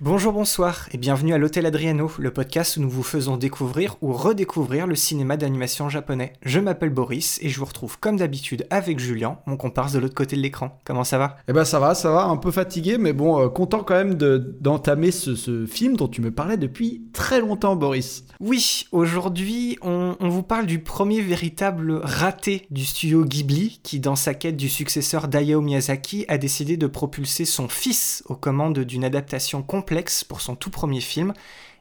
Bonjour, bonsoir et bienvenue à l'Hôtel Adriano, le podcast où nous vous faisons découvrir ou redécouvrir le cinéma d'animation japonais. Je m'appelle Boris et je vous retrouve comme d'habitude avec Julien, mon comparse de l'autre côté de l'écran. Comment ça va? Eh ben ça va, ça va, un peu fatigué, mais bon, euh, content quand même de- d'entamer ce, ce film dont tu me parlais depuis très longtemps, Boris. Oui, aujourd'hui on, on vous parle du premier véritable raté du studio Ghibli qui, dans sa quête du successeur d'Hayao Miyazaki, a décidé de propulser son fils aux commandes d'une adaptation pour son tout premier film.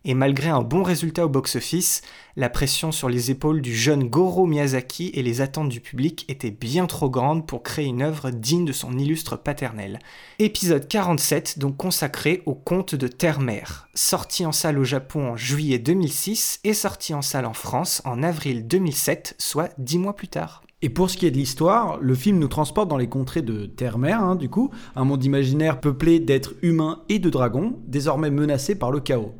Et malgré un bon résultat au box-office, la pression sur les épaules du jeune Goro Miyazaki et les attentes du public étaient bien trop grandes pour créer une œuvre digne de son illustre paternel. Épisode 47, donc consacré au conte de Terre-Mère, sorti en salle au Japon en juillet 2006 et sorti en salle en France en avril 2007, soit dix mois plus tard. Et pour ce qui est de l'histoire, le film nous transporte dans les contrées de Terre-Mère, hein, du coup, un monde imaginaire peuplé d'êtres humains et de dragons, désormais menacé par le chaos.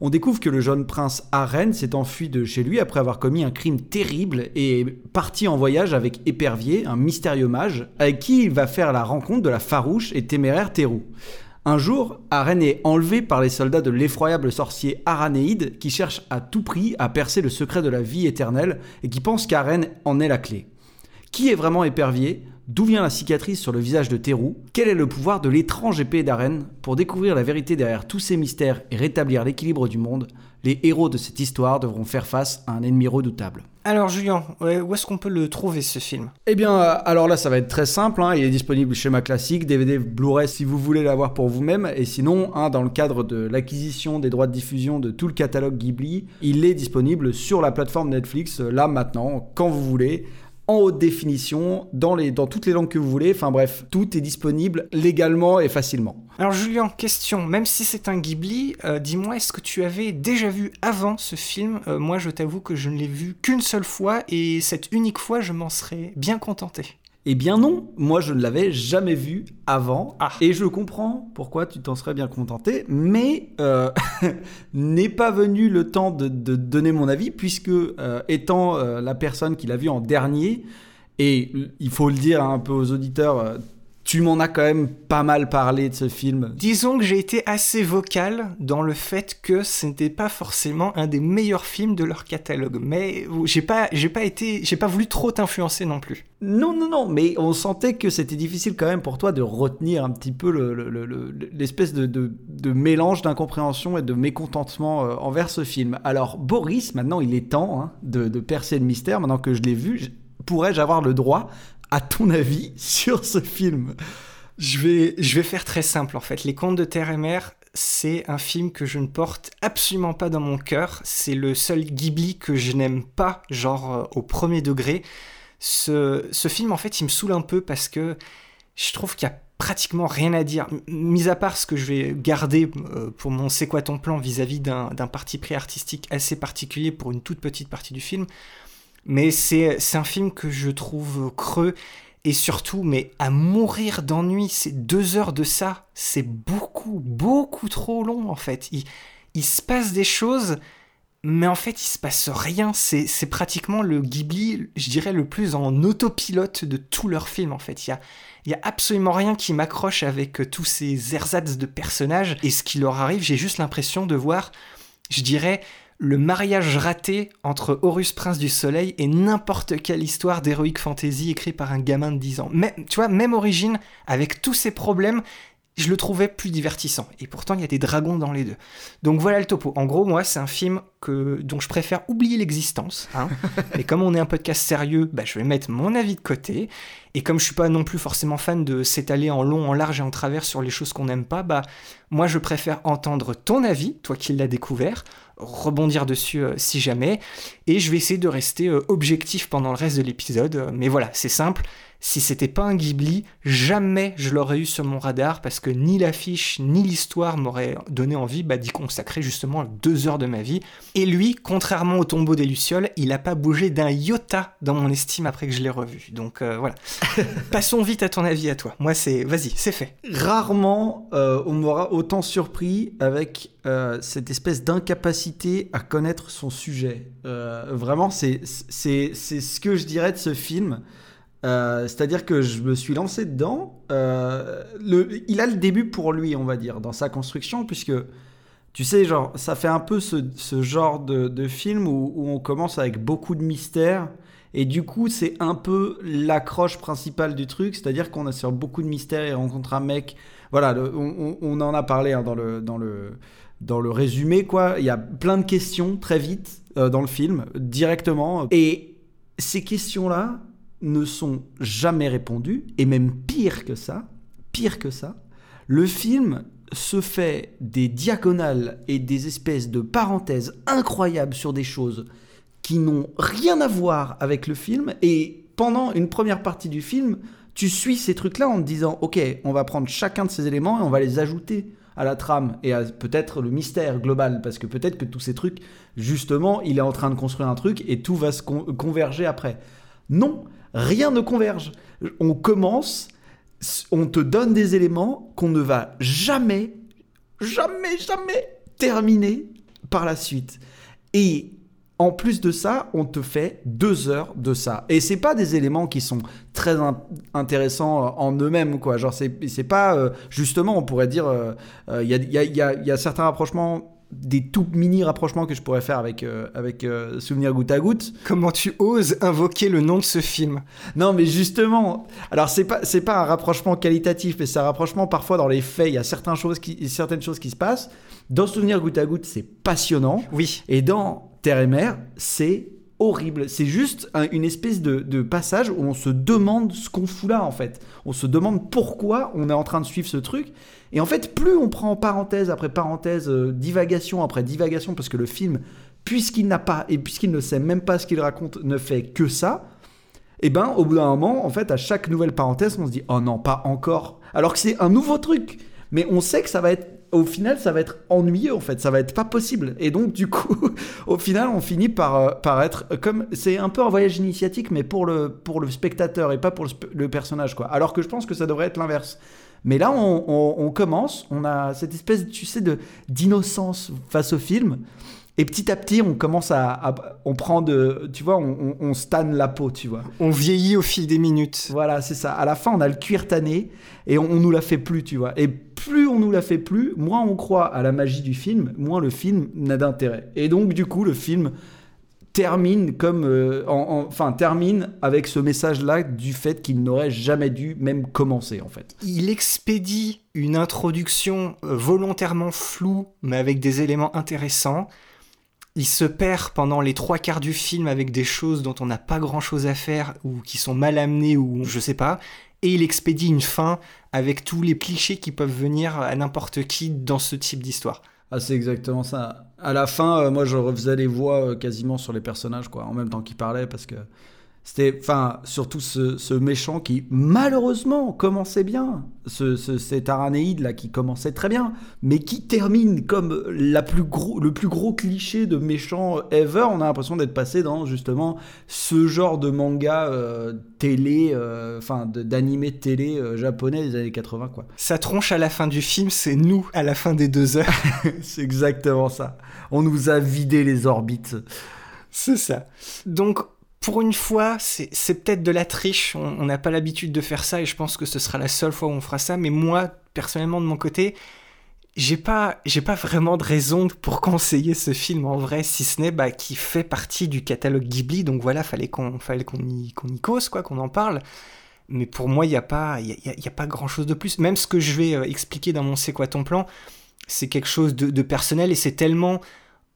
On découvre que le jeune prince Aren s'est enfui de chez lui après avoir commis un crime terrible et est parti en voyage avec Épervier, un mystérieux mage, avec qui il va faire la rencontre de la farouche et téméraire Teru. Un jour, Aren est enlevé par les soldats de l'effroyable sorcier Aranéide qui cherche à tout prix à percer le secret de la vie éternelle et qui pense qu'Aren en est la clé. Qui est vraiment épervier? D'où vient la cicatrice sur le visage de Teru Quel est le pouvoir de l'étrange épée d'Aren Pour découvrir la vérité derrière tous ces mystères et rétablir l'équilibre du monde, les héros de cette histoire devront faire face à un ennemi redoutable. Alors Julien, où est-ce qu'on peut le trouver ce film? Eh bien, euh, alors là, ça va être très simple. hein. Il est disponible chez Ma Classique, DVD, Blu-ray si vous voulez l'avoir pour vous-même. Et sinon, hein, dans le cadre de l'acquisition des droits de diffusion de tout le catalogue Ghibli, il est disponible sur la plateforme Netflix, euh, là maintenant, quand vous voulez. En haute définition, dans, toutes les langues que vous voulez. Enfin bref, tout est disponible légalement et facilement. Alors Julien, question, même si c'est un Ghibli, euh, dis-moi, est-ce que tu avais déjà vu avant ce film Euh, Moi, je t'avoue que je ne l'ai vu qu'une seule fois et cette unique fois, je m'en serais bien contenté. Eh bien non, moi je ne l'avais jamais vu avant, Ah. et je comprends pourquoi tu t'en serais bien contenté, mais euh, n'est pas venu le temps de, de donner mon avis, puisque euh, étant euh, la personne qui l'a vu en dernier, et il faut le dire un peu aux auditeurs, tu m'en as quand même pas mal parlé de ce film. Disons que j'ai été assez vocal dans le fait que ce n'était pas forcément un des meilleurs films de leur catalogue, mais j'ai pas, j'ai pas été, j'ai pas voulu trop t'influencer non plus. Non, non, non, mais on sentait que c'était difficile quand même pour toi de retenir un petit peu le- le- le- le- l'espèce de, de- de mélange d'incompréhension et de mécontentement euh, envers ce film. Alors, Boris, maintenant il est temps hein, de, de percer le mystère, maintenant que je l'ai vu, je- pourrais-je avoir le droit à ton avis sur ce film Je vais, je vais faire très simple en fait. Les Contes de Terre et Mer, c'est un film que je ne porte absolument pas dans mon cœur. C'est le seul Ghibli que je n'aime pas, genre euh, au premier degré. Ce, ce film, en fait, il me saoule un peu parce que je trouve qu'il y a pratiquement rien à dire, mis à part ce que je vais garder euh, pour mon C'est quoi ton plan vis-à-vis d'un d'un parti pris artistique assez particulier pour une toute petite partie du film. Mais c'est un film que je trouve creux et surtout, mais à mourir d'ennui, c'est deux heures de ça, c'est beaucoup, beaucoup trop long en fait. Il, se passe des choses, mais en fait il se passe rien. C'est c'est pratiquement le Ghibli, je dirais, le plus en autopilote de tous leurs films en fait. Il y a, il y a absolument rien qui m'accroche avec euh, tous ces ersatz de personnages et ce qui leur arrive, j'ai juste l'impression de voir, je dirais, le mariage raté entre Horus Prince du Soleil et n'importe quelle histoire d'héroïque fantasy écrite par un gamin de 10 ans. Mais, tu vois, même Origine, avec tous ses problèmes, je le trouvais plus divertissant. Et pourtant, il y a des dragons dans les deux. Donc voilà le topo. En gros, moi, c'est un film que, dont je préfère oublier l'existence. Hein. Et comme on est un podcast sérieux, bah, je vais mettre mon avis de côté. Et comme je suis pas non plus forcément fan de s'étaler en long, en large et en travers sur les choses qu'on n'aime pas, bah moi je préfère entendre ton avis, toi qui l'as découvert, rebondir dessus euh, si jamais, et je vais essayer de rester euh, objectif pendant le reste de l'épisode. Euh, Mais voilà, c'est simple, si c'était pas un Ghibli, jamais je l'aurais eu sur mon radar parce que ni l'affiche ni l'histoire m'auraient donné envie bah, d'y consacrer justement deux heures de ma vie. Et lui, contrairement au tombeau des Lucioles, il a pas bougé d'un iota dans mon estime après que je l'ai revu. Donc euh, voilà. Passons vite à ton avis à toi. Moi, c'est. Vas-y, c'est fait. Rarement euh, on m'aura autant surpris avec euh, cette espèce d'incapacité à connaître son sujet. vraiment, c'est ce que je dirais de ce film. Euh, c'est-à-dire que je me suis lancé dedans. Euh, le, il a le début pour lui, on va dire, dans sa construction, puisque tu sais, genre, ça fait un peu ce, genre de, film où, on commence avec beaucoup de mystères. Et du coup, c'est un peu l'accroche principale du truc, c'est-à-dire qu'on a sur beaucoup de mystères et rencontre un mec. Voilà, on, en a parlé hein, dans, le, dans, le, dans le résumé, quoi. Il y a plein de questions très vite euh, dans le film, directement. Et ces questions-là, ne sont jamais répondus, et même pire que ça, pire que ça, le film se fait des diagonales et des espèces de parenthèses incroyables sur des choses qui n'ont rien à voir avec le film, et pendant une première partie du film, tu suis ces trucs-là en te disant, ok, on va prendre chacun de ces éléments et on va les ajouter à la trame et à peut-être le mystère global, parce que peut-être que tous ces trucs, justement, il est en train de construire un truc et tout va se converger après. Non, rien ne converge. On commence, on te donne des éléments qu'on ne va jamais, jamais, jamais terminer par la suite. Et en plus de ça, on te fait deux heures de ça. Et c'est pas des éléments qui sont très intéressants en eux-mêmes, quoi. Genre, c'est pas. Euh, justement, on pourrait dire. Il y, y, a, certains rapprochements des tout mini rapprochements que je pourrais faire avec, euh, avec euh, Souvenir goutte à goutte. Comment tu oses invoquer le nom de ce film? Non, mais justement, alors c'est pas, c'est pas un rapprochement qualitatif, mais c'est un rapprochement parfois dans les faits. Il y a certaines choses qui, certaines choses qui se passent. Dans Souvenir goutte à goutte, c'est passionnant. Oui. Et dans Terre et Mer, c'est C'est juste une espèce de, de, passage où on se demande ce qu'on fout là, en fait. On se demande pourquoi on est en train de suivre ce truc. Et en fait, plus on prend parenthèse après parenthèse, euh, divagation après divagation, parce que le film, puisqu'il n'a pas, et puisqu'il ne sait même pas ce qu'il raconte, ne fait que ça, et eh ben au bout d'un moment, en fait, à chaque nouvelle parenthèse, on se dit, oh non, pas encore. Alors que c'est un nouveau truc. Mais on sait que ça va être au final, ça va être ennuyeux en fait, ça va être pas possible. Et donc, du coup, au final, on finit par, euh, par être comme. C'est un peu un voyage initiatique, mais pour le, pour le spectateur et pas pour le, le personnage, quoi. Alors que je pense que ça devrait être l'inverse. Mais là, on, commence, on a cette espèce, tu sais, de d'innocence face au film. Et petit à petit, on commence à, on prend de, tu vois, on, on, la peau, tu vois. On vieillit au fil des minutes. Voilà, c'est ça. À la fin, on a le cuir tanné et on, on, nous la fait plus, tu vois. Et on nous la fait plus, moins on croit à la magie du film, moins le film n'a d'intérêt. Et donc, du coup, le film termine comme euh, enfin termine avec ce message là du fait qu'il n'aurait jamais dû même commencer en fait. Il expédie une introduction euh, volontairement floue mais avec des éléments intéressants. Il se perd pendant les trois quarts du film avec des choses dont on n'a pas grand chose à faire ou qui sont mal amenées ou je sais pas. Et il expédie une fin avec tous les clichés qui peuvent venir à n'importe qui dans ce type d'histoire. Ah, c'est exactement ça. À la fin, euh, moi, je refaisais les voix euh, quasiment sur les personnages, quoi, en même temps qu'ils parlaient, parce que c'était, enfin, surtout ce, méchant qui, malheureusement, commençait bien. Ce, cet Aranéide là qui commençait très bien, mais qui termine comme la plus gros, le plus gros cliché de méchant ever. On a l'impression d'être passé dans justement ce genre de manga euh, télé, euh, enfin d'animé télé euh, japonais des années 80, quoi. Sa tronche à la fin du film, c'est nous à la fin des deux heures. c'est exactement ça. On nous a vidé les orbites. C'est ça. Donc, pour une fois, c'est peut-être de la triche, on n'a pas l'habitude de faire ça et je pense que ce sera la seule fois où on fera ça, mais moi, personnellement, de mon côté, j'ai pas, pas vraiment de raison pour conseiller ce film en vrai, si ce n'est bah, qu'il fait partie du catalogue Ghibli, donc voilà, fallait qu'on fallait qu'on y, qu'on y cause, quoi, qu'on en parle. Mais pour moi, il n'y a, pas, y y a, pas grand chose de plus. Même ce que je vais euh, expliquer dans mon C'est quoi ton plan, c'est quelque chose de, de personnel et c'est tellement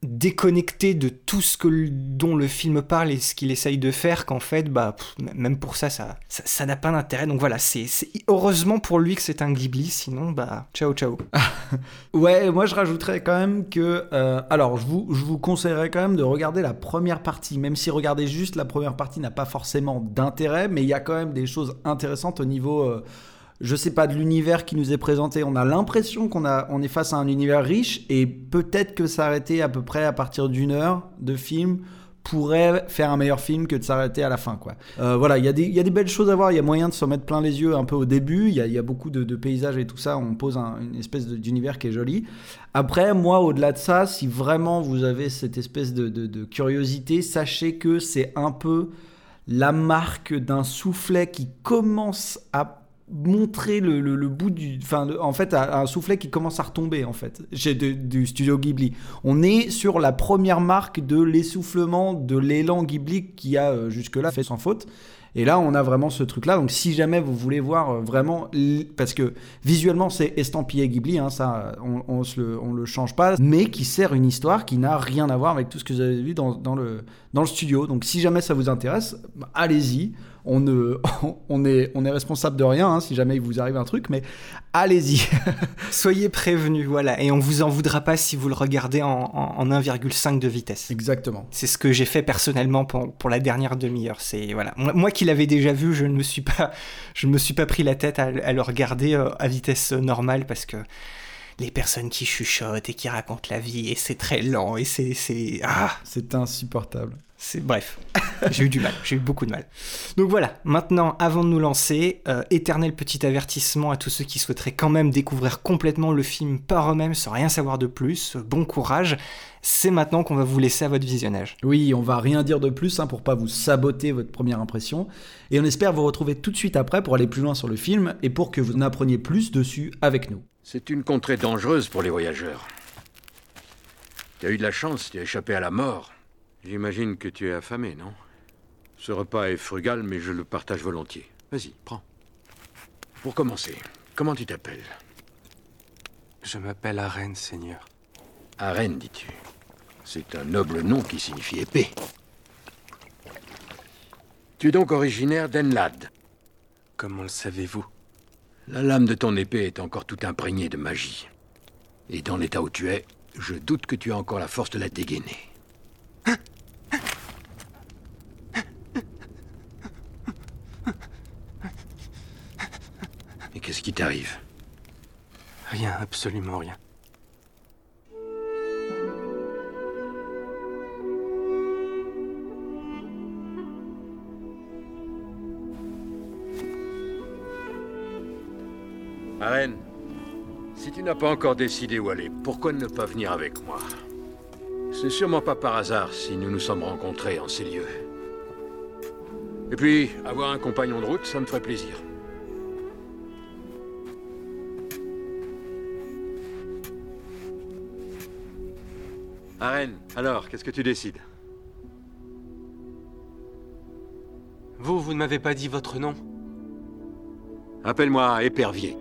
déconnecté de tout ce que, dont le film parle et ce qu'il essaye de faire qu'en fait, bah, même pour ça, ça, ça, n'a pas d'intérêt. Donc voilà, c'est heureusement pour lui que c'est un Ghibli, sinon, bah, ciao, ciao. ouais, moi je rajouterais quand même que, euh, alors, je vous, je vous conseillerais quand même de regarder la première partie, même si regarder juste la première partie n'a pas forcément d'intérêt, mais il y a quand même des choses intéressantes au niveau... Euh, je sais pas, de l'univers qui nous est présenté. On a l'impression qu'on on est face à un univers riche et peut-être que s'arrêter à peu près à partir d'une heure de film pourrait faire un meilleur film que de s'arrêter à la fin. Quoi. Euh, voilà, il y, a des belles choses à voir, il y a moyen de se mettre plein les yeux un peu au début, il y, a beaucoup de, paysages et tout ça, on pose une espèce d'univers qui est joli. Après, moi, au-delà de ça, si vraiment vous avez cette espèce de curiosité, sachez que c'est un peu la marque d'un soufflet qui commence à montrer le, bout du enfin en fait un soufflet qui commence à retomber en fait chez du studio Ghibli on est sur la première marque de l'essoufflement de l'élan Ghibli qui a euh, jusque là fait sans faute et là, on a vraiment ce truc-là. Donc, si jamais vous voulez voir euh, vraiment, parce que visuellement, c'est estampillé Ghibli, hein, ça, on, on, le, on, le, change pas, mais qui sert une histoire qui n'a rien à voir avec tout ce que vous avez vu dans, dans, le, dans le studio. Donc, si jamais ça vous intéresse, allez-y on, on, est, on est responsable de rien hein, si jamais il vous arrive un truc, mais allez-y. Soyez prévenus, voilà, et on vous en voudra pas si vous le regardez en, 1,5 de vitesse. Exactement. C'est ce que j'ai fait personnellement pour, la dernière demi-heure. C'est voilà, moi, qui l'avais déjà vu, je ne me suis pas, je me suis pas pris la tête à, le regarder euh, à vitesse normale parce que les personnes qui chuchotent et qui racontent la vie et c'est très lent et c'est ah c'est insupportable. C'est bref, j'ai eu du mal, j'ai eu beaucoup de mal. Donc voilà, maintenant, avant de nous lancer, euh, éternel petit avertissement à tous ceux qui souhaiteraient quand même découvrir complètement le film par eux-mêmes sans rien savoir de plus. Bon courage, c'est maintenant qu'on va vous laisser à votre visionnage. Oui, on va rien dire de plus hein, pour pas vous saboter votre première impression, et on espère vous retrouver tout de suite après pour aller plus loin sur le film et pour que vous en appreniez plus dessus avec nous. C'est une contrée dangereuse pour les voyageurs. Tu as eu de la chance, tu as échappé à la mort. J'imagine que tu es affamé, non? Ce repas est frugal, mais je le partage volontiers. Vas-y, prends. Pour commencer, comment tu t'appelles? Je m'appelle Arène, Seigneur. Arène, dis-tu C'est un noble nom qui signifie épée. Tu es donc originaire d'Enlad. Comment le savez-vous? La lame de ton épée est encore tout imprégnée de magie. Et dans l'état où tu es, je doute que tu aies encore la force de la dégainer. Et qu'est-ce qui t'arrive Rien, absolument rien. Arène, si tu n'as pas encore décidé où aller, pourquoi ne pas venir avec moi? C'est sûrement pas par hasard si nous nous sommes rencontrés en ces lieux. Et puis, avoir un compagnon de route, ça me ferait plaisir. Alors, qu'est-ce que tu décides Vous, vous ne m'avez pas dit votre nom Appelle-moi Épervier.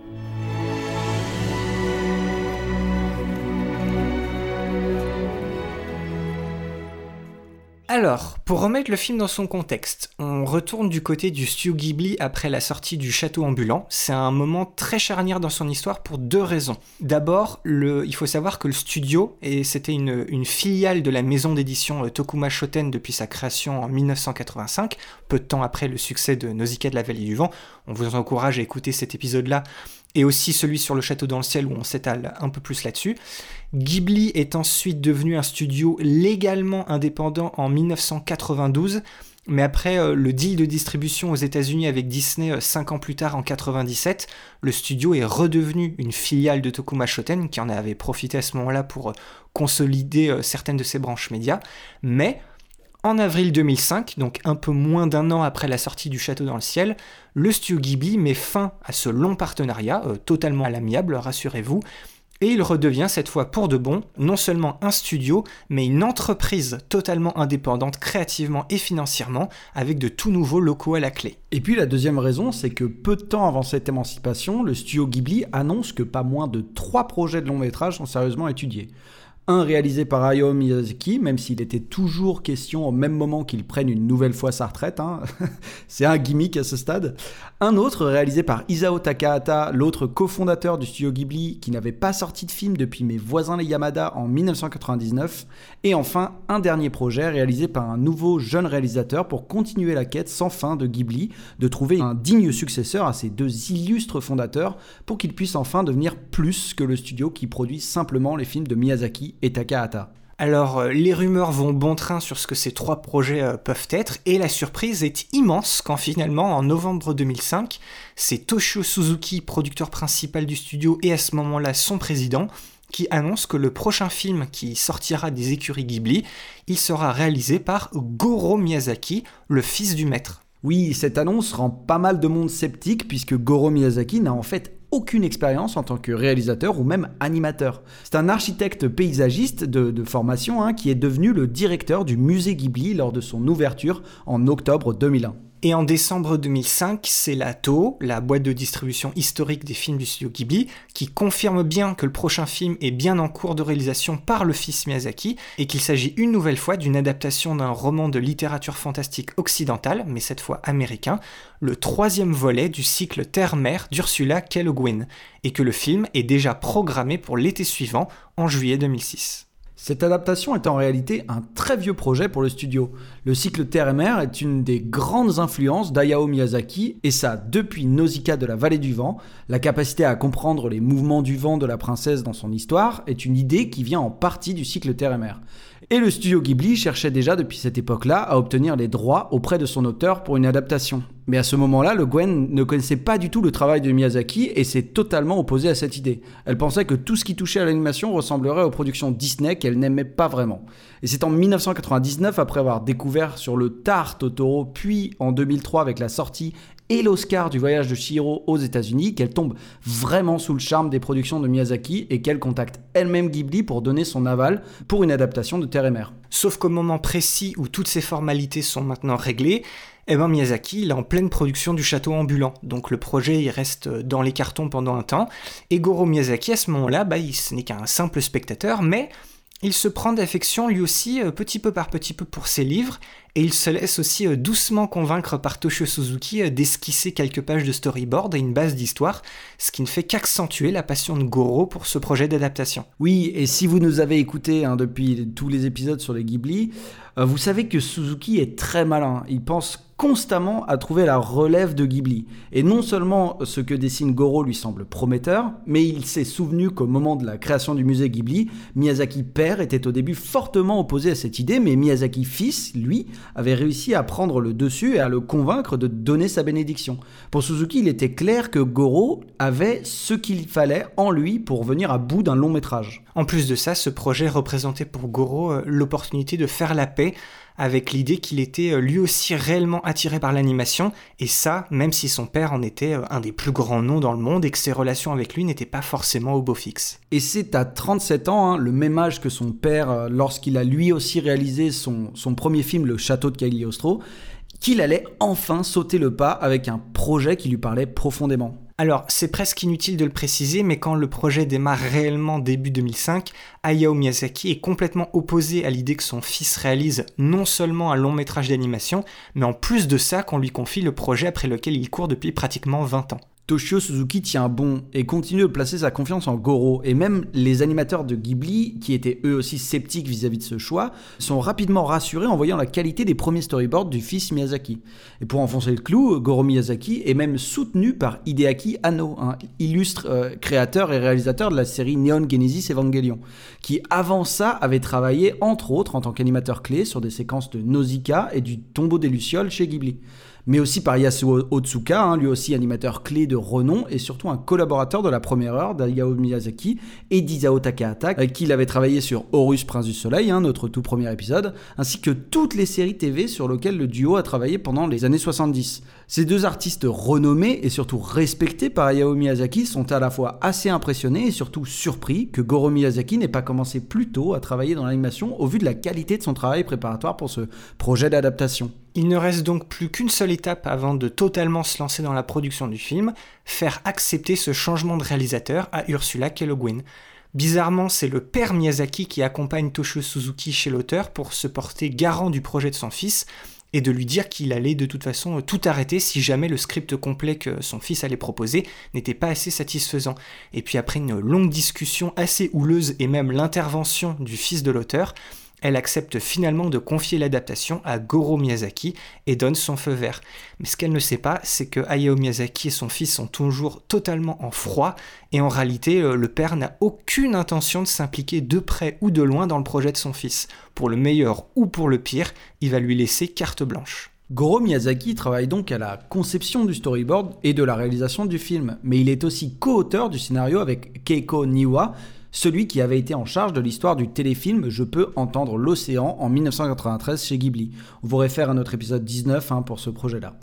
Alors, pour remettre le film dans son contexte, on retourne du côté du studio Ghibli après la sortie du château ambulant. C'est un moment très charnière dans son histoire pour deux raisons. D'abord, il faut savoir que le studio, et c'était une, filiale de la maison d'édition euh, Tokuma Shoten depuis sa création en 1985, peu de temps après le succès de Nausicaa de la vallée du vent. On vous encourage à écouter cet épisode-là et aussi celui sur le château dans le ciel où on s'étale un peu plus là-dessus. Ghibli est ensuite devenu un studio légalement indépendant en 1992, mais après euh, le deal de distribution aux États-Unis avec Disney 5 euh, ans plus tard en 97, le studio est redevenu une filiale de Tokuma Shoten qui en avait profité à ce moment-là pour euh, consolider certaines de ses branches médias, mais en avril 2005, donc un peu moins d'un an après la sortie du Château dans le ciel, le studio Ghibli met fin à ce long partenariat, totalement à l'amiable, rassurez-vous, et il redevient cette fois pour de bon non seulement un studio, mais une entreprise totalement indépendante créativement et financièrement, avec de tout nouveaux locaux à la clé. Et puis la deuxième raison, c'est que peu de temps avant cette émancipation, le studio Ghibli annonce que pas moins de trois projets de long métrage sont sérieusement étudiés. Un réalisé par Hayao Miyazaki, même s'il était toujours question au même moment qu'il prenne une nouvelle fois sa retraite. Hein. C'est un gimmick à ce stade. Un autre réalisé par Isao Takahata, l'autre cofondateur du studio Ghibli, qui n'avait pas sorti de film depuis Mes voisins les Yamada en 1999. Et enfin, un dernier projet réalisé par un nouveau jeune réalisateur pour continuer la quête sans fin de Ghibli, de trouver un digne successeur à ces deux illustres fondateurs pour qu'ils puissent enfin devenir plus que le studio qui produit simplement les films de Miyazaki et Takahata. Alors, euh, les rumeurs vont bon train sur ce que ces trois projets euh, peuvent être, et la surprise est immense quand finalement, en novembre 2005, c'est Toshio Suzuki, producteur principal du studio et à ce moment-là son président, qui annonce que le prochain film qui sortira des écuries Ghibli, il sera réalisé par Goro Miyazaki, le fils du maître. Oui, cette annonce rend pas mal de monde sceptique puisque Goro Miyazaki n'a en fait aucune expérience en tant que réalisateur ou même animateur. C'est un architecte paysagiste de, formation hein, qui est devenu le directeur du musée Ghibli lors de son ouverture en octobre 2001. Et en décembre 2005, c'est la TO, la boîte de distribution historique des films du studio Ghibli, qui confirme bien que le prochain film est bien en cours de réalisation par le fils Miyazaki et qu'il s'agit une nouvelle fois d'une adaptation d'un roman de littérature fantastique occidentale, mais cette fois américain, le troisième volet du cycle Terre-Mer d'Ursula K. Le et que le film est déjà programmé pour l'été suivant, en juillet 2006. Cette adaptation est en réalité un très vieux projet pour le studio. Le cycle Mer est une des grandes influences d'Ayao Miyazaki, et ça depuis Nausicaa de la vallée du vent. La capacité à comprendre les mouvements du vent de la princesse dans son histoire est une idée qui vient en partie du cycle Terre et le studio Ghibli cherchait déjà depuis cette époque-là à obtenir les droits auprès de son auteur pour une adaptation. Mais à ce moment-là, le Gwen ne connaissait pas du tout le travail de Miyazaki et s'est totalement opposé à cette idée. Elle pensait que tout ce qui touchait à l'animation ressemblerait aux productions Disney qu'elle n'aimait pas vraiment. Et c'est en 1999, après avoir découvert sur le tard Totoro, puis en 2003 avec la sortie et l'Oscar du voyage de Shiro aux États-Unis qu'elle tombe vraiment sous le charme des productions de Miyazaki et qu'elle contacte elle-même Ghibli pour donner son aval pour une adaptation de Terre et Mer. Sauf qu'au moment précis où toutes ces formalités sont maintenant réglées, eh ben Miyazaki est en pleine production du château ambulant, donc le projet reste dans les cartons pendant un temps, et Goro Miyazaki à ce moment-là, bah, ce n'est qu'un simple spectateur, mais il se prend d'affection lui aussi euh, petit peu par petit peu pour ses livres, et il se laisse aussi euh, doucement convaincre par Toshio Suzuki euh, d'esquisser quelques pages de storyboard et une base d'histoire, ce qui ne fait qu'accentuer la passion de Goro pour ce projet d'adaptation. Oui, et si vous nous avez écoutés hein, depuis tous les épisodes sur les Ghibli, vous savez que Suzuki est très malin. Il pense constamment à trouver la relève de Ghibli. Et non seulement ce que dessine Goro lui semble prometteur, mais il s'est souvenu qu'au moment de la création du musée Ghibli, Miyazaki père était au début fortement opposé à cette idée, mais Miyazaki fils, lui, avait réussi à prendre le dessus et à le convaincre de donner sa bénédiction. Pour Suzuki, il était clair que Goro avait ce qu'il fallait en lui pour venir à bout d'un long métrage. En plus de ça, ce projet représentait pour Goro euh, l'opportunité de faire la paix avec l'idée qu'il était euh, lui aussi réellement attiré par l'animation, et ça, même si son père en était euh, un des plus grands noms dans le monde et que ses relations avec lui n'étaient pas forcément au beau fixe. Et c'est à 37 ans, hein, le même âge que son père, euh, lorsqu'il a lui aussi réalisé son, son premier film, Le Château de Cagliostro, qu'il allait enfin sauter le pas avec un projet qui lui parlait profondément. Alors, c'est presque inutile de le préciser, mais quand le projet démarre réellement début 2005, Hayao Miyazaki est complètement opposé à l'idée que son fils réalise non seulement un long métrage d'animation, mais en plus de ça qu'on lui confie le projet après lequel il court depuis pratiquement 20 ans. Toshio Suzuki tient bon et continue de placer sa confiance en Goro. Et même les animateurs de Ghibli, qui étaient eux aussi sceptiques vis-à-vis de ce choix, sont rapidement rassurés en voyant la qualité des premiers storyboards du fils Miyazaki. Et pour enfoncer le clou, Goro Miyazaki est même soutenu par Hideaki Anno, un illustre euh, créateur et réalisateur de la série Neon Genesis Evangelion, qui avant ça avait travaillé entre autres en tant qu'animateur clé sur des séquences de Nausicaa et du Tombeau des Lucioles chez Ghibli mais aussi par Yasuo Otsuka, hein, lui aussi animateur clé de renom et surtout un collaborateur de la première heure d'Ayao Miyazaki et d'Isao Takahata, avec qui il avait travaillé sur Horus Prince du Soleil, hein, notre tout premier épisode, ainsi que toutes les séries TV sur lesquelles le duo a travaillé pendant les années 70. Ces deux artistes renommés et surtout respectés par Hayao Miyazaki sont à la fois assez impressionnés et surtout surpris que Goro Miyazaki n'ait pas commencé plus tôt à travailler dans l'animation au vu de la qualité de son travail préparatoire pour ce projet d'adaptation. Il ne reste donc plus qu'une seule étape avant de totalement se lancer dans la production du film, faire accepter ce changement de réalisateur à Ursula K. Bizarrement, c'est le père Miyazaki qui accompagne Toshio Suzuki chez l'auteur pour se porter garant du projet de son fils et de lui dire qu'il allait de toute façon tout arrêter si jamais le script complet que son fils allait proposer n'était pas assez satisfaisant. Et puis après une longue discussion assez houleuse et même l'intervention du fils de l'auteur, elle accepte finalement de confier l'adaptation à Goro Miyazaki et donne son feu vert. Mais ce qu'elle ne sait pas, c'est que Hayao Miyazaki et son fils sont toujours totalement en froid, et en réalité, euh, le père n'a aucune intention de s'impliquer de près ou de loin dans le projet de son fils. Pour le meilleur ou pour le pire, il va lui laisser carte blanche. Goro Miyazaki travaille donc à la conception du storyboard et de la réalisation du film, mais il est aussi co-auteur du scénario avec Keiko Niwa, celui qui avait été en charge de l'histoire du téléfilm Je peux entendre l'océan en 1993 chez Ghibli. On vous réfère à notre épisode 19 hein, pour ce projet-là.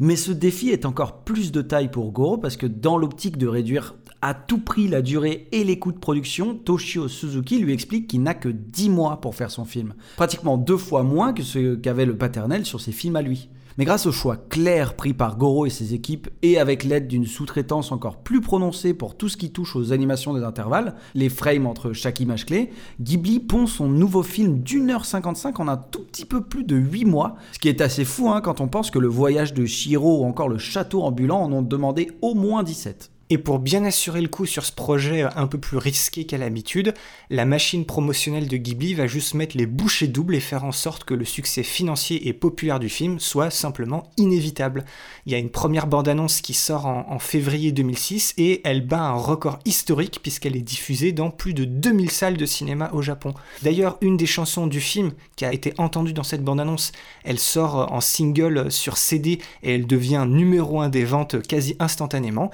Mais ce défi est encore plus de taille pour Goro parce que dans l'optique de réduire à tout prix la durée et les coûts de production, Toshio Suzuki lui explique qu'il n'a que 10 mois pour faire son film. Pratiquement deux fois moins que ce qu'avait le paternel sur ses films à lui. Mais grâce au choix clair pris par Goro et ses équipes, et avec l'aide d'une sous-traitance encore plus prononcée pour tout ce qui touche aux animations des intervalles, les frames entre chaque image clé, Ghibli pond son nouveau film d'une heure 55 en un tout petit peu plus de 8 mois, ce qui est assez fou hein, quand on pense que le voyage de Shiro ou encore le château ambulant en ont demandé au moins 17. Et pour bien assurer le coup sur ce projet un peu plus risqué qu'à l'habitude, la machine promotionnelle de Ghibli va juste mettre les bouchées doubles et faire en sorte que le succès financier et populaire du film soit simplement inévitable. Il y a une première bande-annonce qui sort en, février 2006 et elle bat un record historique puisqu'elle est diffusée dans plus de 2000 salles de cinéma au Japon. D'ailleurs, une des chansons du film qui a été entendue dans cette bande-annonce, elle sort en single sur CD et elle devient numéro 1 des ventes quasi instantanément.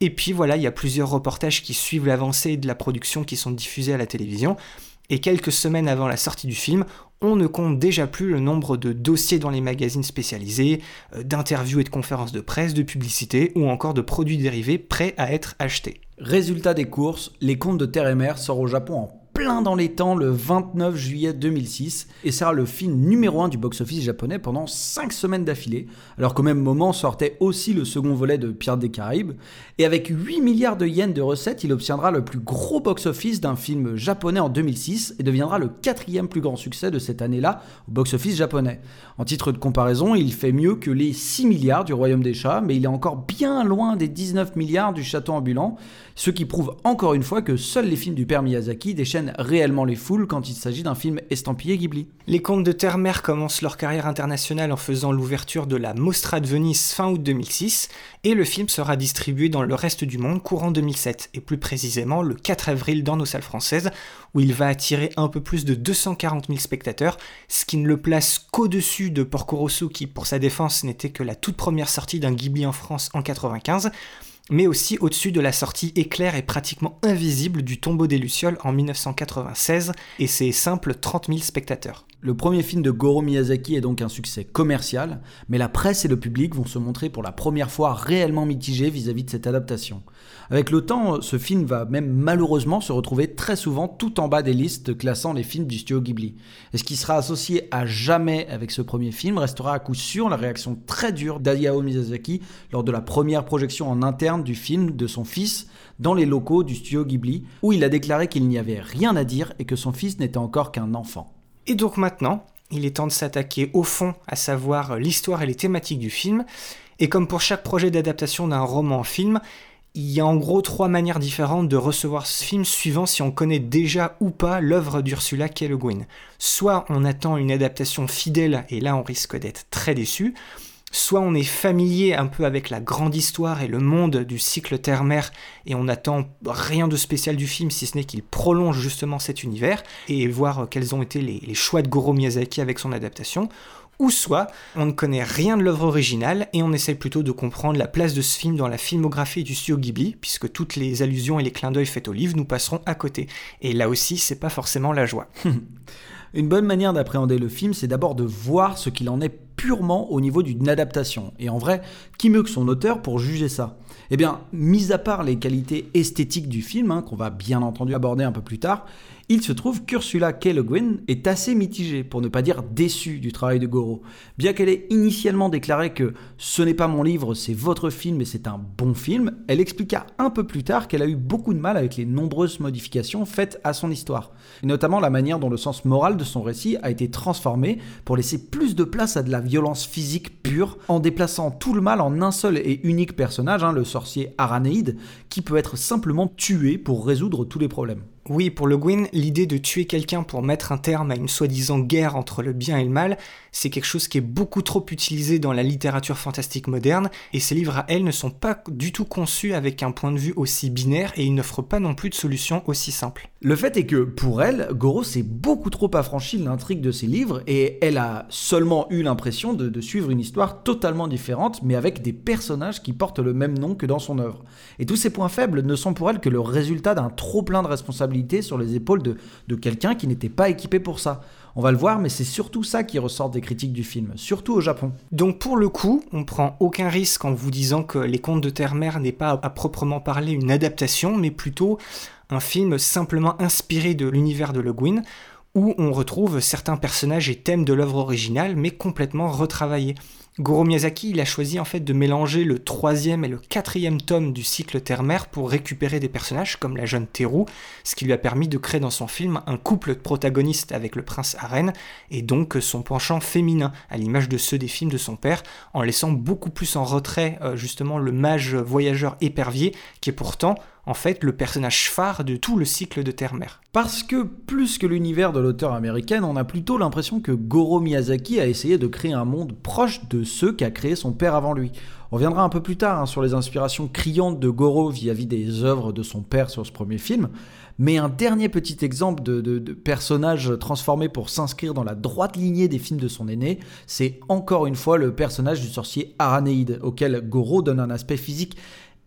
Et puis voilà, il y a plusieurs reportages qui suivent l'avancée de la production qui sont diffusés à la télévision. Et quelques semaines avant la sortie du film, on ne compte déjà plus le nombre de dossiers dans les magazines spécialisés, euh, d'interviews et de conférences de presse, de publicités ou encore de produits dérivés prêts à être achetés. Résultat des courses, Les Contes de Terre et Mer sort au Japon en plein dans les temps le 29 juillet 2006 et sera le film numéro 1 du box-office japonais pendant 5 semaines d'affilée, alors qu'au même moment sortait aussi le second volet de Pirates des Caraïbes. Et avec 8 milliards de yens de recettes, il obtiendra le plus gros box-office d'un film japonais en 2006 et deviendra le quatrième plus grand succès de cette année-là au box-office japonais. En titre de comparaison, il fait mieux que les 6 milliards du Royaume des Chats, mais il est encore bien loin des 19 milliards du Château ambulant, ce qui prouve encore une fois que seuls les films du père Miyazaki déchaînent réellement les foules quand il s'agit d'un film estampillé Ghibli. Les Contes de Terre-Mer commencent leur carrière internationale en faisant l'ouverture de la Mostra de Venise fin août 2006, et le film sera distribué dans le reste du monde courant 2007, et plus précisément le 4 avril dans nos salles françaises, où il va attirer un peu plus de 240 000 spectateurs, ce qui ne le place qu'au-dessus de Porco Rosso qui, pour sa défense, n'était que la toute première sortie d'un Ghibli en France en 95, mais aussi au-dessus de la sortie éclair et pratiquement invisible du tombeau des Lucioles en 1996 et ses simples 30 000 spectateurs. Le premier film de Goro Miyazaki est donc un succès commercial, mais la presse et le public vont se montrer pour la première fois réellement mitigés vis-à-vis de cette adaptation. Avec le temps, ce film va même malheureusement se retrouver très souvent tout en bas des listes classant les films du studio Ghibli. Et ce qui sera associé à jamais avec ce premier film restera à coup sûr la réaction très dure d'Ayao Miyazaki lors de la première projection en interne du film de son fils dans les locaux du studio Ghibli, où il a déclaré qu'il n'y avait rien à dire et que son fils n'était encore qu'un enfant. Et donc maintenant, il est temps de s'attaquer au fond, à savoir l'histoire et les thématiques du film. Et comme pour chaque projet d'adaptation d'un roman en film, il y a en gros trois manières différentes de recevoir ce film suivant si on connaît déjà ou pas l'œuvre d'Ursula K. Le Guin. Soit on attend une adaptation fidèle et là on risque d'être très déçu, soit on est familier un peu avec la grande histoire et le monde du cycle Terre-Mer et on n'attend rien de spécial du film si ce n'est qu'il prolonge justement cet univers et voir quels ont été les, choix de Goro Miyazaki avec son adaptation, ou soit on ne connaît rien de l'œuvre originale et on essaie plutôt de comprendre la place de ce film dans la filmographie du studio Ghibli, puisque toutes les allusions et les clins d'œil faits au livre nous passeront à côté. Et là aussi, c'est pas forcément la joie. Une bonne manière d'appréhender le film, c'est d'abord de voir ce qu'il en est purement au niveau d'une adaptation. Et en vrai, qui mieux que son auteur pour juger ça? Eh bien, mis à part les qualités esthétiques du film, hein, qu'on va bien entendu aborder un peu plus tard, Il se trouve qu'Ursula K. Le Guin est assez mitigée, pour ne pas dire déçue du travail de Goro. Bien qu'elle ait initialement déclaré que ce n'est pas mon livre, c'est votre film et c'est un bon film, elle expliqua un peu plus tard qu'elle a eu beaucoup de mal avec les nombreuses modifications faites à son histoire, et notamment la manière dont le sens moral de son récit a été transformé pour laisser plus de place à de la violence physique pure, en déplaçant tout le mal en un seul et unique personnage, hein, le sorcier Aranéide, qui peut être simplement tué pour résoudre tous les problèmes. Oui, pour Le Guin, l'idée de tuer quelqu'un pour mettre un terme à une soi-disant guerre entre le bien et le mal, c'est quelque chose qui est beaucoup trop utilisé dans la littérature fantastique moderne, et ces livres à elle ne sont pas du tout conçus avec un point de vue aussi binaire, et ils n'offrent pas non plus de solution aussi simple. Le fait est que, pour elle, Goro s'est beaucoup trop affranchi de l'intrigue de ses livres, et elle a seulement eu l'impression de, suivre une histoire totalement différente, mais avec des personnages qui portent le même nom que dans son œuvre. Et tous ces points faibles ne sont pour elle que le résultat d'un trop plein de responsabilités sur les épaules de, de quelqu'un qui n'était pas équipé pour ça. On va le voir, mais c'est surtout ça qui ressort des critiques du film, surtout au Japon. Donc pour le coup, on prend aucun risque en vous disant que Les Contes de Terre-Mère n'est pas à proprement parler une adaptation, mais plutôt un film simplement inspiré de l'univers de Le Guin, où on retrouve certains personnages et thèmes de l'œuvre originale, mais complètement retravaillés. Goro Miyazaki, il a choisi en fait de mélanger le troisième et le quatrième tome du cycle Terre-Mère pour récupérer des personnages comme la jeune Teru, ce qui lui a permis de créer dans son film un couple de protagonistes avec le prince Aren, et donc son penchant féminin, à l'image de ceux des films de son père, en laissant beaucoup plus en retrait euh, justement le mage voyageur épervier, qui est pourtant en fait le personnage phare de tout le cycle de Terre-Mère. Parce que plus que l'univers de l'auteur américaine, on a plutôt l'impression que Goro Miyazaki a essayé de créer un monde proche de ceux qu'a créé son père avant lui. On reviendra un peu plus tard hein, sur les inspirations criantes de Goro vis-à-vis des œuvres de son père sur ce premier film, mais un dernier petit exemple de, de, de personnage transformé pour s'inscrire dans la droite lignée des films de son aîné, c'est encore une fois le personnage du sorcier Aranéide, auquel Goro donne un aspect physique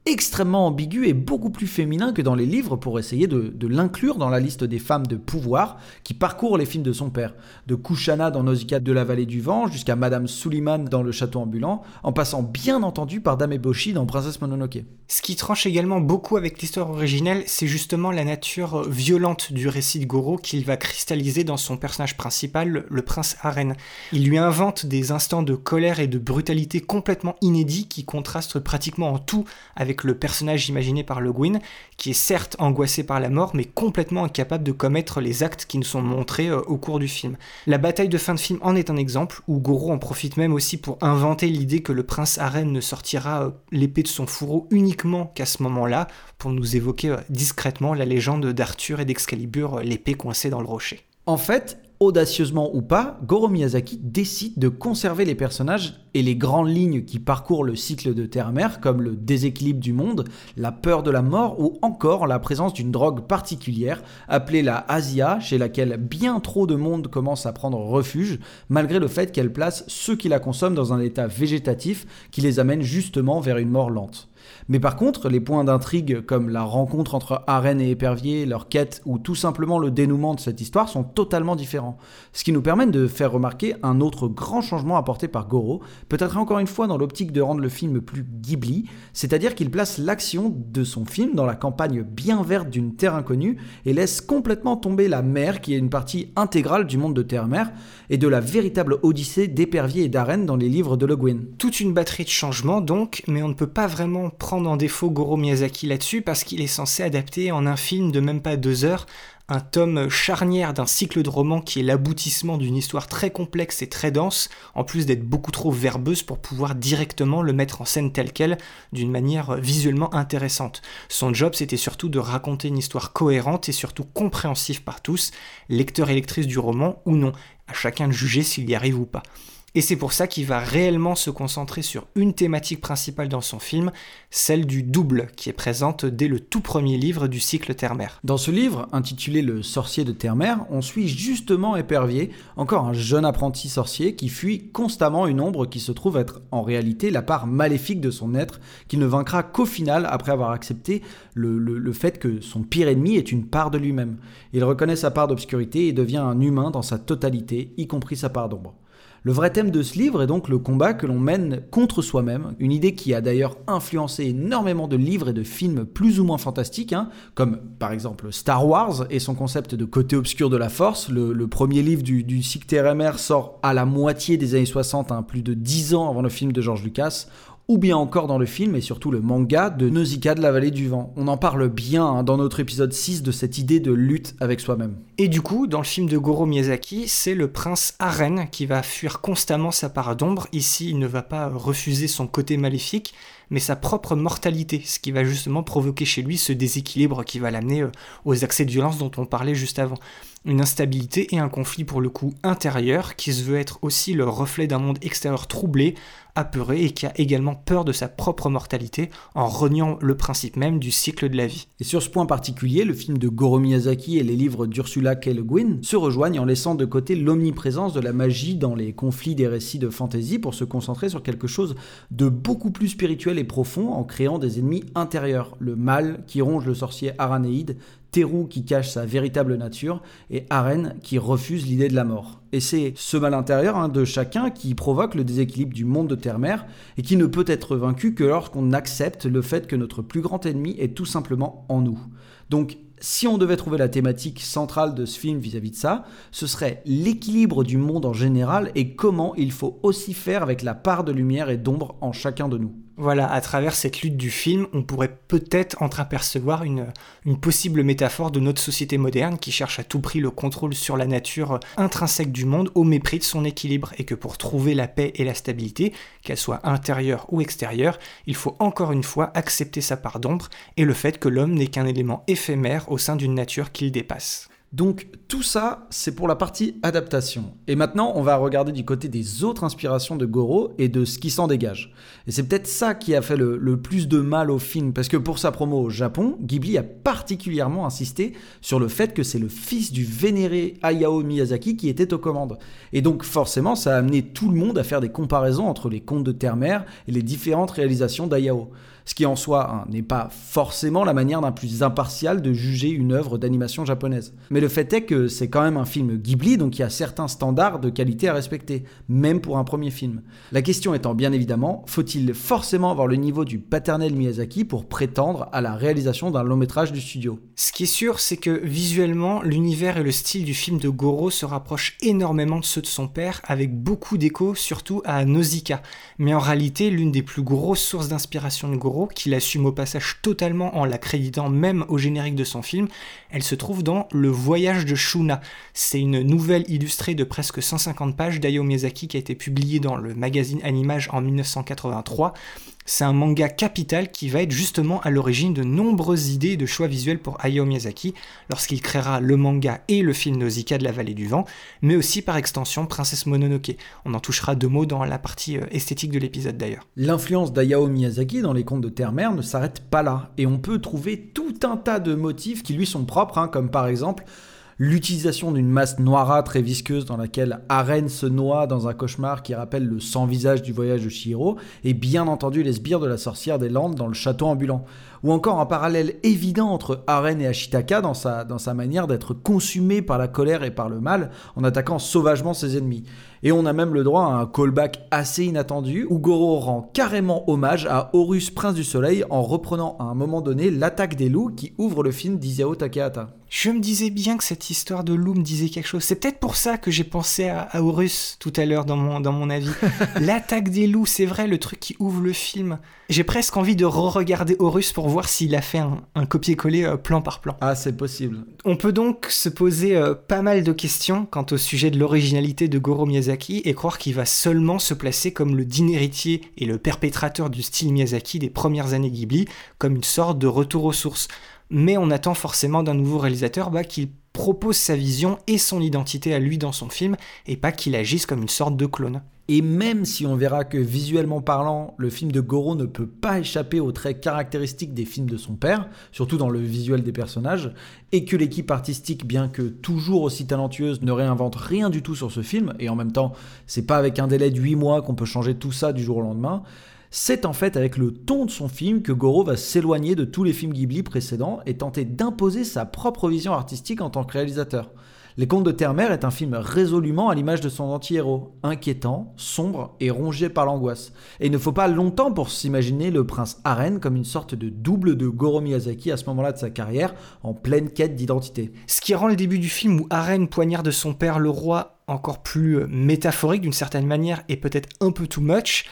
extrêmement ambigu et beaucoup plus féminin que dans les livres pour essayer de, l'inclure dans la liste des femmes de pouvoir qui parcourent les films de son père. De Kushana dans Nausicaa de la vallée du vent jusqu'à Madame Suliman dans Le château ambulant, en passant bien entendu par Dame Eboshi dans Princesse Mononoke. Ce qui tranche également beaucoup avec l'histoire originelle, c'est justement la nature violente du récit de Goro qu'il va cristalliser dans son personnage principal, le prince Aren. Il lui invente des instants de colère et de brutalité complètement inédits qui contrastent pratiquement en tout avec le personnage imaginé par Le Guin, qui est certes angoissé par la mort, mais complètement incapable de commettre les actes qui nous sont montrés euh, au cours du film. La bataille de fin de film en est un exemple, où Goro en profite même aussi pour inventer l'idée que le prince Aren ne sortira euh, l'épée de son fourreau uniquement qu'à ce moment-là, pour nous évoquer euh, discrètement la légende d'Arthur et d'Excalibur, l'épée coincée dans le rocher. En fait, audacieusement ou pas, Goro Miyazaki décide de conserver les personnages et les grandes lignes qui parcourent le cycle de Terre-Mère, comme le déséquilibre du monde, la peur de la mort ou encore la présence d'une drogue particulière appelée la Asia, chez laquelle bien trop de monde commence à prendre refuge, malgré le fait qu'elle place ceux qui la consomment dans un état végétatif qui les amène justement vers une mort lente. Mais par contre, les points d'intrigue comme la rencontre entre Arène et Épervier, leur quête ou tout simplement le dénouement de cette histoire sont totalement différents. Ce qui nous permet de faire remarquer un autre grand changement apporté par Goro, peut-être encore une fois dans l'optique de rendre le film plus Ghibli, c'est-à-dire qu'il place l'action de son film dans la campagne bien verte d'une terre inconnue et laisse complètement tomber la mer qui est une partie intégrale du monde de Terre-Mer et de la véritable odyssée d'Épervier et d'Arène dans les livres de Le Guin. Toute une batterie de changements donc, mais on ne peut pas vraiment prendre en défaut Goro Miyazaki là-dessus parce qu'il est censé adapter en un film de même pas deux heures un tome charnière d'un cycle de romans qui est l'aboutissement d'une histoire très complexe et très dense, en plus d'être beaucoup trop verbeuse pour pouvoir directement le mettre en scène tel quel, d'une manière visuellement intéressante. Son job, c'était surtout de raconter une histoire cohérente et surtout compréhensive par tous, lecteurs et lectrices du roman ou non, à chacun de juger s'il y arrive ou pas. Et c'est pour ça qu'il va réellement se concentrer sur une thématique principale dans son film, celle du double, qui est présente dès le tout premier livre du cycle Terre-Mère. Dans ce livre, intitulé Le sorcier de Terre-Mère, on suit justement Épervier, encore un jeune apprenti sorcier qui fuit constamment une ombre qui se trouve être en réalité la part maléfique de son être, qu'il ne vaincra qu'au final après avoir accepté le fait que son pire ennemi est une part de lui-même. Il reconnaît sa part d'obscurité et devient un humain dans sa totalité, y compris sa part d'ombre. Le vrai thème de ce livre est donc le combat que l'on mène contre soi-même, une idée qui a d'ailleurs influencé énormément de livres et de films plus ou moins fantastiques, hein, comme par exemple Star Wars et son concept de côté obscur de la force. Le, premier livre du, du cycle TRMR sort à la moitié des années 60, hein, plus de 10 ans avant le film de George Lucas ou bien encore dans le film et surtout le manga de Nausicaa de la vallée du vent. On en parle bien hein, dans notre épisode 6 de cette idée de lutte avec soi-même. Et du coup, dans le film de Goro Miyazaki, c'est le prince Aren qui va fuir constamment sa part d'ombre. Ici, il ne va pas refuser son côté maléfique, mais sa propre mortalité, ce qui va justement provoquer chez lui ce déséquilibre qui va l'amener euh, aux accès de violence dont on parlait juste avant. Une instabilité et un conflit pour le coup intérieur qui se veut être aussi le reflet d'un monde extérieur troublé, apeuré et qui a également peur de sa propre mortalité en reniant le principe même du cycle de la vie. Et sur ce point particulier, le film de Goro Miyazaki et les livres d'Ursula K. Le Guin se rejoignent en laissant de côté l'omniprésence de la magie dans les conflits des récits de fantasy pour se concentrer sur quelque chose de beaucoup plus spirituel et profond en créant des ennemis intérieurs, le mal qui ronge le sorcier Aranéide, Teru qui cache sa véritable nature et Aren qui refuse l'idée de la mort. Et c'est ce mal intérieur hein, de chacun qui provoque le déséquilibre du monde de Terre-Mère et qui ne peut être vaincu que lorsqu'on accepte le fait que notre plus grand ennemi est tout simplement en nous. Donc si on devait trouver la thématique centrale de ce film vis-à-vis -vis de ça, ce serait l'équilibre du monde en général et comment il faut aussi faire avec la part de lumière et d'ombre en chacun de nous. Voilà, à travers cette lutte du film, on pourrait peut-être entreapercevoir une, une possible métaphore de notre société moderne qui cherche à tout prix le contrôle sur la nature intrinsèque du monde au mépris de son équilibre et que pour trouver la paix et la stabilité, qu'elle soit intérieure ou extérieure, il faut encore une fois accepter sa part d'ombre et le fait que l'homme n'est qu'un élément éphémère au sein d'une nature qu'il dépasse. Donc tout ça, c'est pour la partie adaptation. Et maintenant, on va regarder du côté des autres inspirations de Goro et de ce qui s'en dégage. Et c'est peut-être ça qui a fait le, plus de mal au film, parce que pour sa promo au Japon, Ghibli a particulièrement insisté sur le fait que c'est le fils du vénéré Hayao Miyazaki qui était aux commandes. Et donc forcément, ça a amené tout le monde à faire des comparaisons entre les contes de Terre-Mère et les différentes réalisations d'Hayao ce qui en soi hein, n'est pas forcément la manière d'un plus impartial de juger une œuvre d'animation japonaise. Mais le fait est que c'est quand même un film Ghibli, donc il y a certains standards de qualité à respecter, même pour un premier film. La question étant bien évidemment, faut-il forcément avoir le niveau du paternel Miyazaki pour prétendre à la réalisation d'un long métrage du studio? Ce qui est sûr, c'est que visuellement, l'univers et le style du film de Goro se rapprochent énormément de ceux de son père, avec beaucoup d'écho surtout à Nausicaa. Mais en réalité, l'une des plus grosses sources d'inspiration de Goro qu'il assume au passage totalement en l'accréditant même au générique de son film, elle se trouve dans Le Voyage de Shuna. C'est une nouvelle illustrée de presque 150 pages d'Ayo Miyazaki qui a été publiée dans le magazine Animage en 1983 c'est un manga capital qui va être justement à l'origine de nombreuses idées de choix visuels pour Hayao Miyazaki lorsqu'il créera le manga et le film Nausicaa de la vallée du vent, mais aussi par extension Princesse Mononoke. On en touchera deux mots dans la partie euh, esthétique de l'épisode d'ailleurs. L'influence d'Hayao Miyazaki dans les contes de Terre-Mère ne s'arrête pas là, et on peut trouver tout un tas de motifs qui lui sont propres, hein, comme par exemple l'utilisation d'une masse noirâtre et visqueuse dans laquelle Aren se noie dans un cauchemar qui rappelle le sans-visage du voyage de Shihiro, et bien entendu les sbires de la sorcière des Landes dans le château ambulant. Ou encore un parallèle évident entre Aren et Ashitaka dans sa, dans sa manière d'être consumé par la colère et par le mal en attaquant sauvagement ses ennemis. Et on a même le droit à un callback assez inattendu où Goro rend carrément hommage à Horus, prince du soleil, en reprenant à un moment donné l'attaque des loups qui ouvre le film d'Isao Takahata. Je me disais bien que cette histoire de loup me disait quelque chose. C'est peut-être pour ça que j'ai pensé à, Horus tout à l'heure dans mon, dans mon avis. L'attaque des loups, c'est vrai, le truc qui ouvre le film. J'ai presque envie de re-regarder Horus pour voir s'il a fait un, copier-coller euh, plan par plan. Ah, c'est possible. On peut donc se poser euh, pas mal de questions quant au sujet de l'originalité de Goro Miyazaki et croire qu'il va seulement se placer comme le digne héritier et le perpétrateur du style Miyazaki des premières années Ghibli, comme une sorte de retour aux sources mais on attend forcément d'un nouveau réalisateur bah, qu'il propose sa vision et son identité à lui dans son film, et pas qu'il agisse comme une sorte de clone. Et même si on verra que visuellement parlant, le film de Goro ne peut pas échapper aux traits caractéristiques des films de son père, surtout dans le visuel des personnages, et que l'équipe artistique, bien que toujours aussi talentueuse, ne réinvente rien du tout sur ce film, et en même temps, c'est pas avec un délai de 8 mois qu'on peut changer tout ça du jour au lendemain, c'est en fait avec le ton de son film que Goro va s'éloigner de tous les films Ghibli précédents et tenter d'imposer sa propre vision artistique en tant que réalisateur. Les Contes de Terre-Mère est un film résolument à l'image de son anti-héros, inquiétant, sombre et rongé par l'angoisse. Et il ne faut pas longtemps pour s'imaginer le prince Aren comme une sorte de double de Goro Miyazaki à ce moment-là de sa carrière, en pleine quête d'identité. Ce qui rend le début du film où Aren poignarde son père le roi encore plus euh, métaphorique d'une certaine manière et peut-être un peu too much,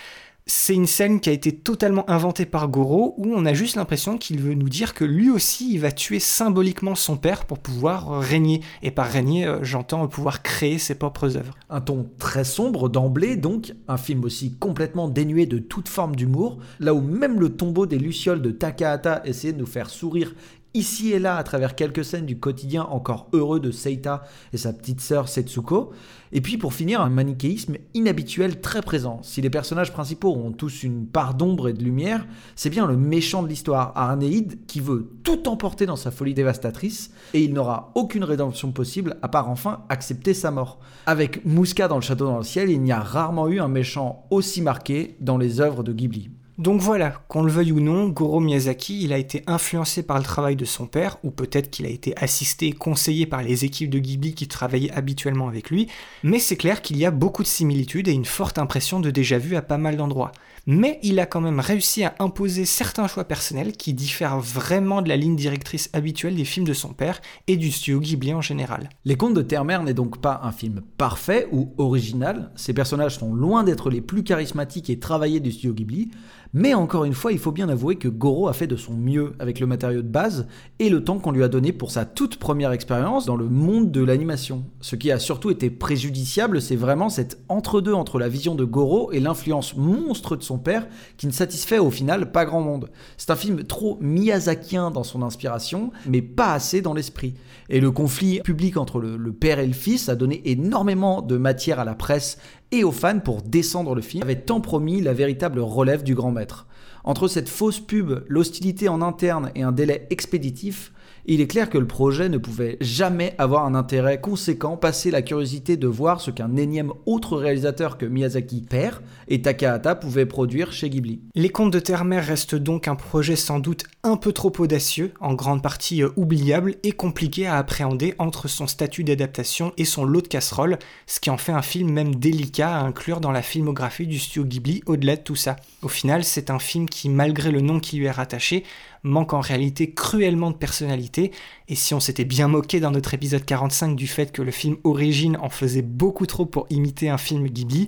c'est une scène qui a été totalement inventée par Goro, où on a juste l'impression qu'il veut nous dire que lui aussi, il va tuer symboliquement son père pour pouvoir euh, régner. Et par régner, euh, j'entends pouvoir créer ses propres œuvres. Un ton très sombre d'emblée, donc, un film aussi complètement dénué de toute forme d'humour, là où même le tombeau des Lucioles de Takahata essayait de nous faire sourire ici et là à travers quelques scènes du quotidien encore heureux de Seita et sa petite sœur Setsuko. Et puis pour finir, un manichéisme inhabituel très présent. Si les personnages principaux ont tous une part d'ombre et de lumière, c'est bien le méchant de l'histoire, Arnéide, qui veut tout emporter dans sa folie dévastatrice, et il n'aura aucune rédemption possible à part enfin accepter sa mort. Avec Mouska dans le château dans le ciel, il n'y a rarement eu un méchant aussi marqué dans les œuvres de Ghibli. Donc voilà, qu'on le veuille ou non, Goro Miyazaki, il a été influencé par le travail de son père, ou peut-être qu'il a été assisté, conseillé par les équipes de Ghibli qui travaillaient habituellement avec lui, mais c'est clair qu'il y a beaucoup de similitudes et une forte impression de déjà-vu à pas mal d'endroits. Mais il a quand même réussi à imposer certains choix personnels qui diffèrent vraiment de la ligne directrice habituelle des films de son père et du studio Ghibli en général. Les Contes de Terre-Mère n'est donc pas un film parfait ou original, ses personnages sont loin d'être les plus charismatiques et travaillés du studio Ghibli, mais encore une fois, il faut bien avouer que Goro a fait de son mieux avec le matériau de base et le temps qu'on lui a donné pour sa toute première expérience dans le monde de l'animation. Ce qui a surtout été préjudiciable, c'est vraiment cet entre-deux entre la vision de Goro et l'influence monstre de son père qui ne satisfait au final pas grand monde. C'est un film trop miyazakien dans son inspiration, mais pas assez dans l'esprit. Et le conflit public entre le, père et le fils a donné énormément de matière à la presse et aux fans pour descendre le film, avait tant promis la véritable relève du grand maître. Entre cette fausse pub, l'hostilité en interne et un délai expéditif, il est clair que le projet ne pouvait jamais avoir un intérêt conséquent, passer la curiosité de voir ce qu'un énième autre réalisateur que Miyazaki père et Takahata pouvait produire chez Ghibli. Les Contes de Terre-Mère restent donc un projet sans doute un peu trop audacieux, en grande partie euh, oubliable et compliqué à appréhender entre son statut d'adaptation et son lot de casserole, ce qui en fait un film même délicat à inclure dans la filmographie du studio Ghibli au-delà de tout ça. Au final, c'est un film qui, malgré le nom qui lui est rattaché, manque en réalité cruellement de personnalité, et si on s'était bien moqué dans notre épisode 45 du fait que le film Origine en faisait beaucoup trop pour imiter un film Ghibli,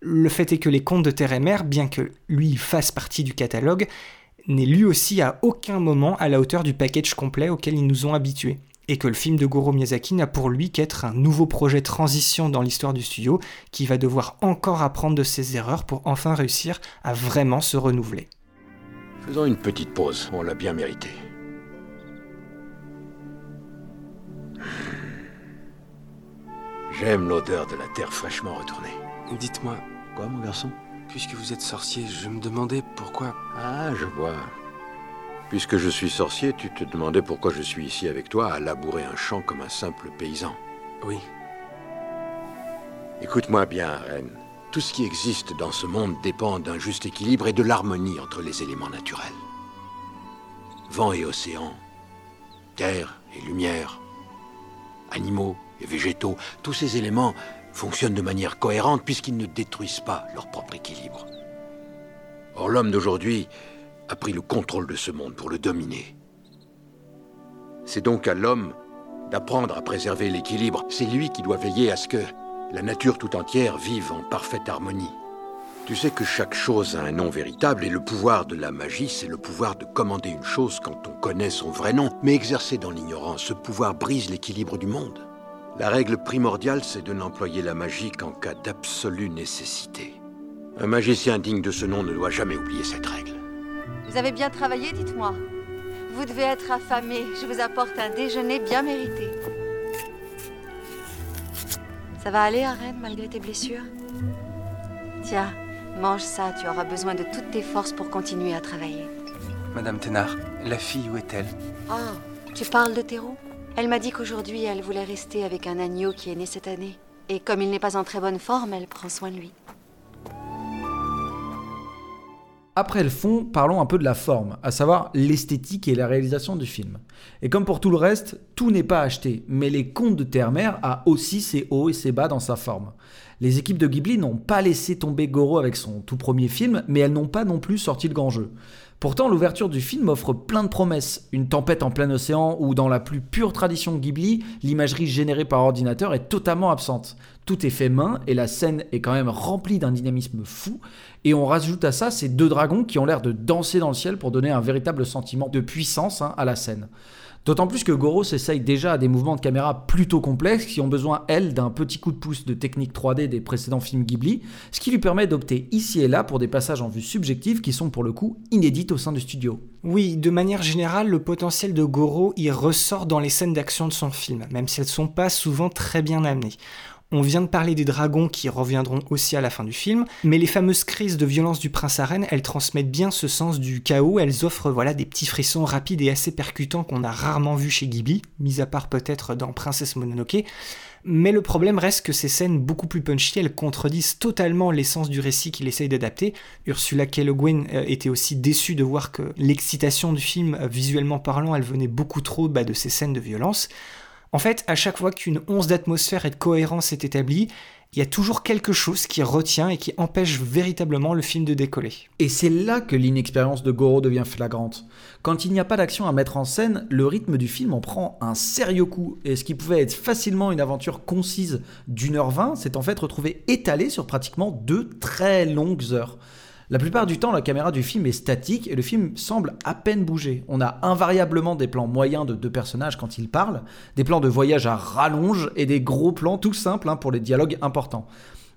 le fait est que Les Contes de Terre et Mer, bien que lui fasse partie du catalogue, n'est lui aussi à aucun moment à la hauteur du package complet auquel ils nous ont habitués. Et que le film de Goro Miyazaki n'a pour lui qu'être un nouveau projet transition dans l'histoire du studio qui va devoir encore apprendre de ses erreurs pour enfin réussir à vraiment se renouveler. Faisons une petite pause, on l'a bien mérité. J'aime l'odeur de la terre fraîchement retournée. Dites-moi, Quoi, mon garçon? puisque vous êtes sorcier, je me demandais pourquoi. Ah, je vois. Puisque je suis sorcier, tu te demandais pourquoi je suis ici avec toi à labourer un champ comme un simple paysan. Oui. Écoute-moi bien, Reine. Tout ce qui existe dans ce monde dépend d'un juste équilibre et de l'harmonie entre les éléments naturels. Vent et océan, terre et lumière, animaux et végétaux, tous ces éléments fonctionnent de manière cohérente puisqu'ils ne détruisent pas leur propre équilibre. Or, l'homme d'aujourd'hui a pris le contrôle de ce monde pour le dominer. C'est donc à l'homme d'apprendre à préserver l'équilibre. C'est lui qui doit veiller à ce que la nature tout entière vive en parfaite harmonie. Tu sais que chaque chose a un nom véritable et le pouvoir de la magie, c'est le pouvoir de commander une chose quand on connaît son vrai nom. Mais exercé dans l'ignorance, ce pouvoir brise l'équilibre du monde. La règle primordiale, c'est de n'employer la magie qu'en cas d'absolue nécessité. Un magicien digne de ce nom ne doit jamais oublier cette règle. Vous avez bien travaillé, dites-moi. Vous devez être affamé. Je vous apporte un déjeuner bien mérité. Ça va aller, Arène, malgré tes blessures Tiens, mange ça. Tu auras besoin de toutes tes forces pour continuer à travailler. Madame Thénard, la fille, où est-elle? Oh, tu parles de Théro Elle m'a dit qu'aujourd'hui, elle voulait rester avec un agneau qui est né cette année. Et comme il n'est pas en très bonne forme, elle prend soin de lui. Après le fond, parlons un peu de la forme, à savoir l'esthétique et la réalisation du film. Et comme pour tout le reste, tout n'est pas acheté, mais Les Contes de Terre-Mère a aussi ses hauts et ses bas dans sa forme. Les équipes de Ghibli n'ont pas laissé tomber Goro avec son tout premier film, mais elles n'ont pas non plus sorti le grand jeu. Pourtant, l'ouverture du film offre plein de promesses. Une tempête en plein océan où, dans la plus pure tradition Ghibli, l'imagerie générée par ordinateur est totalement absente. Tout est fait main et la scène est quand même remplie d'un dynamisme fou. Et on rajoute à ça ces deux dragons qui ont l'air de danser dans le ciel pour donner un véritable sentiment de puissance hein, à la scène. D'autant plus que Goro s'essaye déjà à des mouvements de caméra plutôt complexes qui ont besoin, elle, d'un petit coup de pouce de technique 3D des précédents films Ghibli, ce qui lui permet d'opter ici et là pour des passages en vue subjective qui sont pour le coup inédites au sein du studio. Oui, de manière générale, le potentiel de Goro y ressort dans les scènes d'action de son film, même si elles ne sont pas souvent très bien amenées. On vient de parler des dragons qui reviendront aussi à la fin du film, mais les fameuses crises de violence du prince arène, elles transmettent bien ce sens du chaos, elles offrent voilà des petits frissons rapides et assez percutants qu'on a rarement vus chez Ghibli, mis à part peut-être dans Princesse Mononoke. Mais le problème reste que ces scènes beaucoup plus punchy, elles contredisent totalement l'essence du récit qu'il essaye d'adapter. Ursula K. Le Guin euh, était aussi déçue de voir que l'excitation du film, euh, visuellement parlant, elle venait beaucoup trop de ces scènes de violence. En fait, à chaque fois qu'une once d'atmosphère et de cohérence est établie, il y a toujours quelque chose qui retient et qui empêche véritablement le film de décoller. Et c'est là que l'inexpérience de Goro devient flagrante. Quand il n'y a pas d'action à mettre en scène, le rythme du film en prend un sérieux coup, et ce qui pouvait être facilement une aventure concise d'une heure vingt s'est en fait retrouvé étalé sur pratiquement deux très longues heures. La plupart du temps, la caméra du film est statique et le film semble à peine bouger. On a invariablement des plans moyens de deux personnages quand ils parlent, des plans de voyage à rallonge et des gros plans tout simples hein, pour les dialogues importants.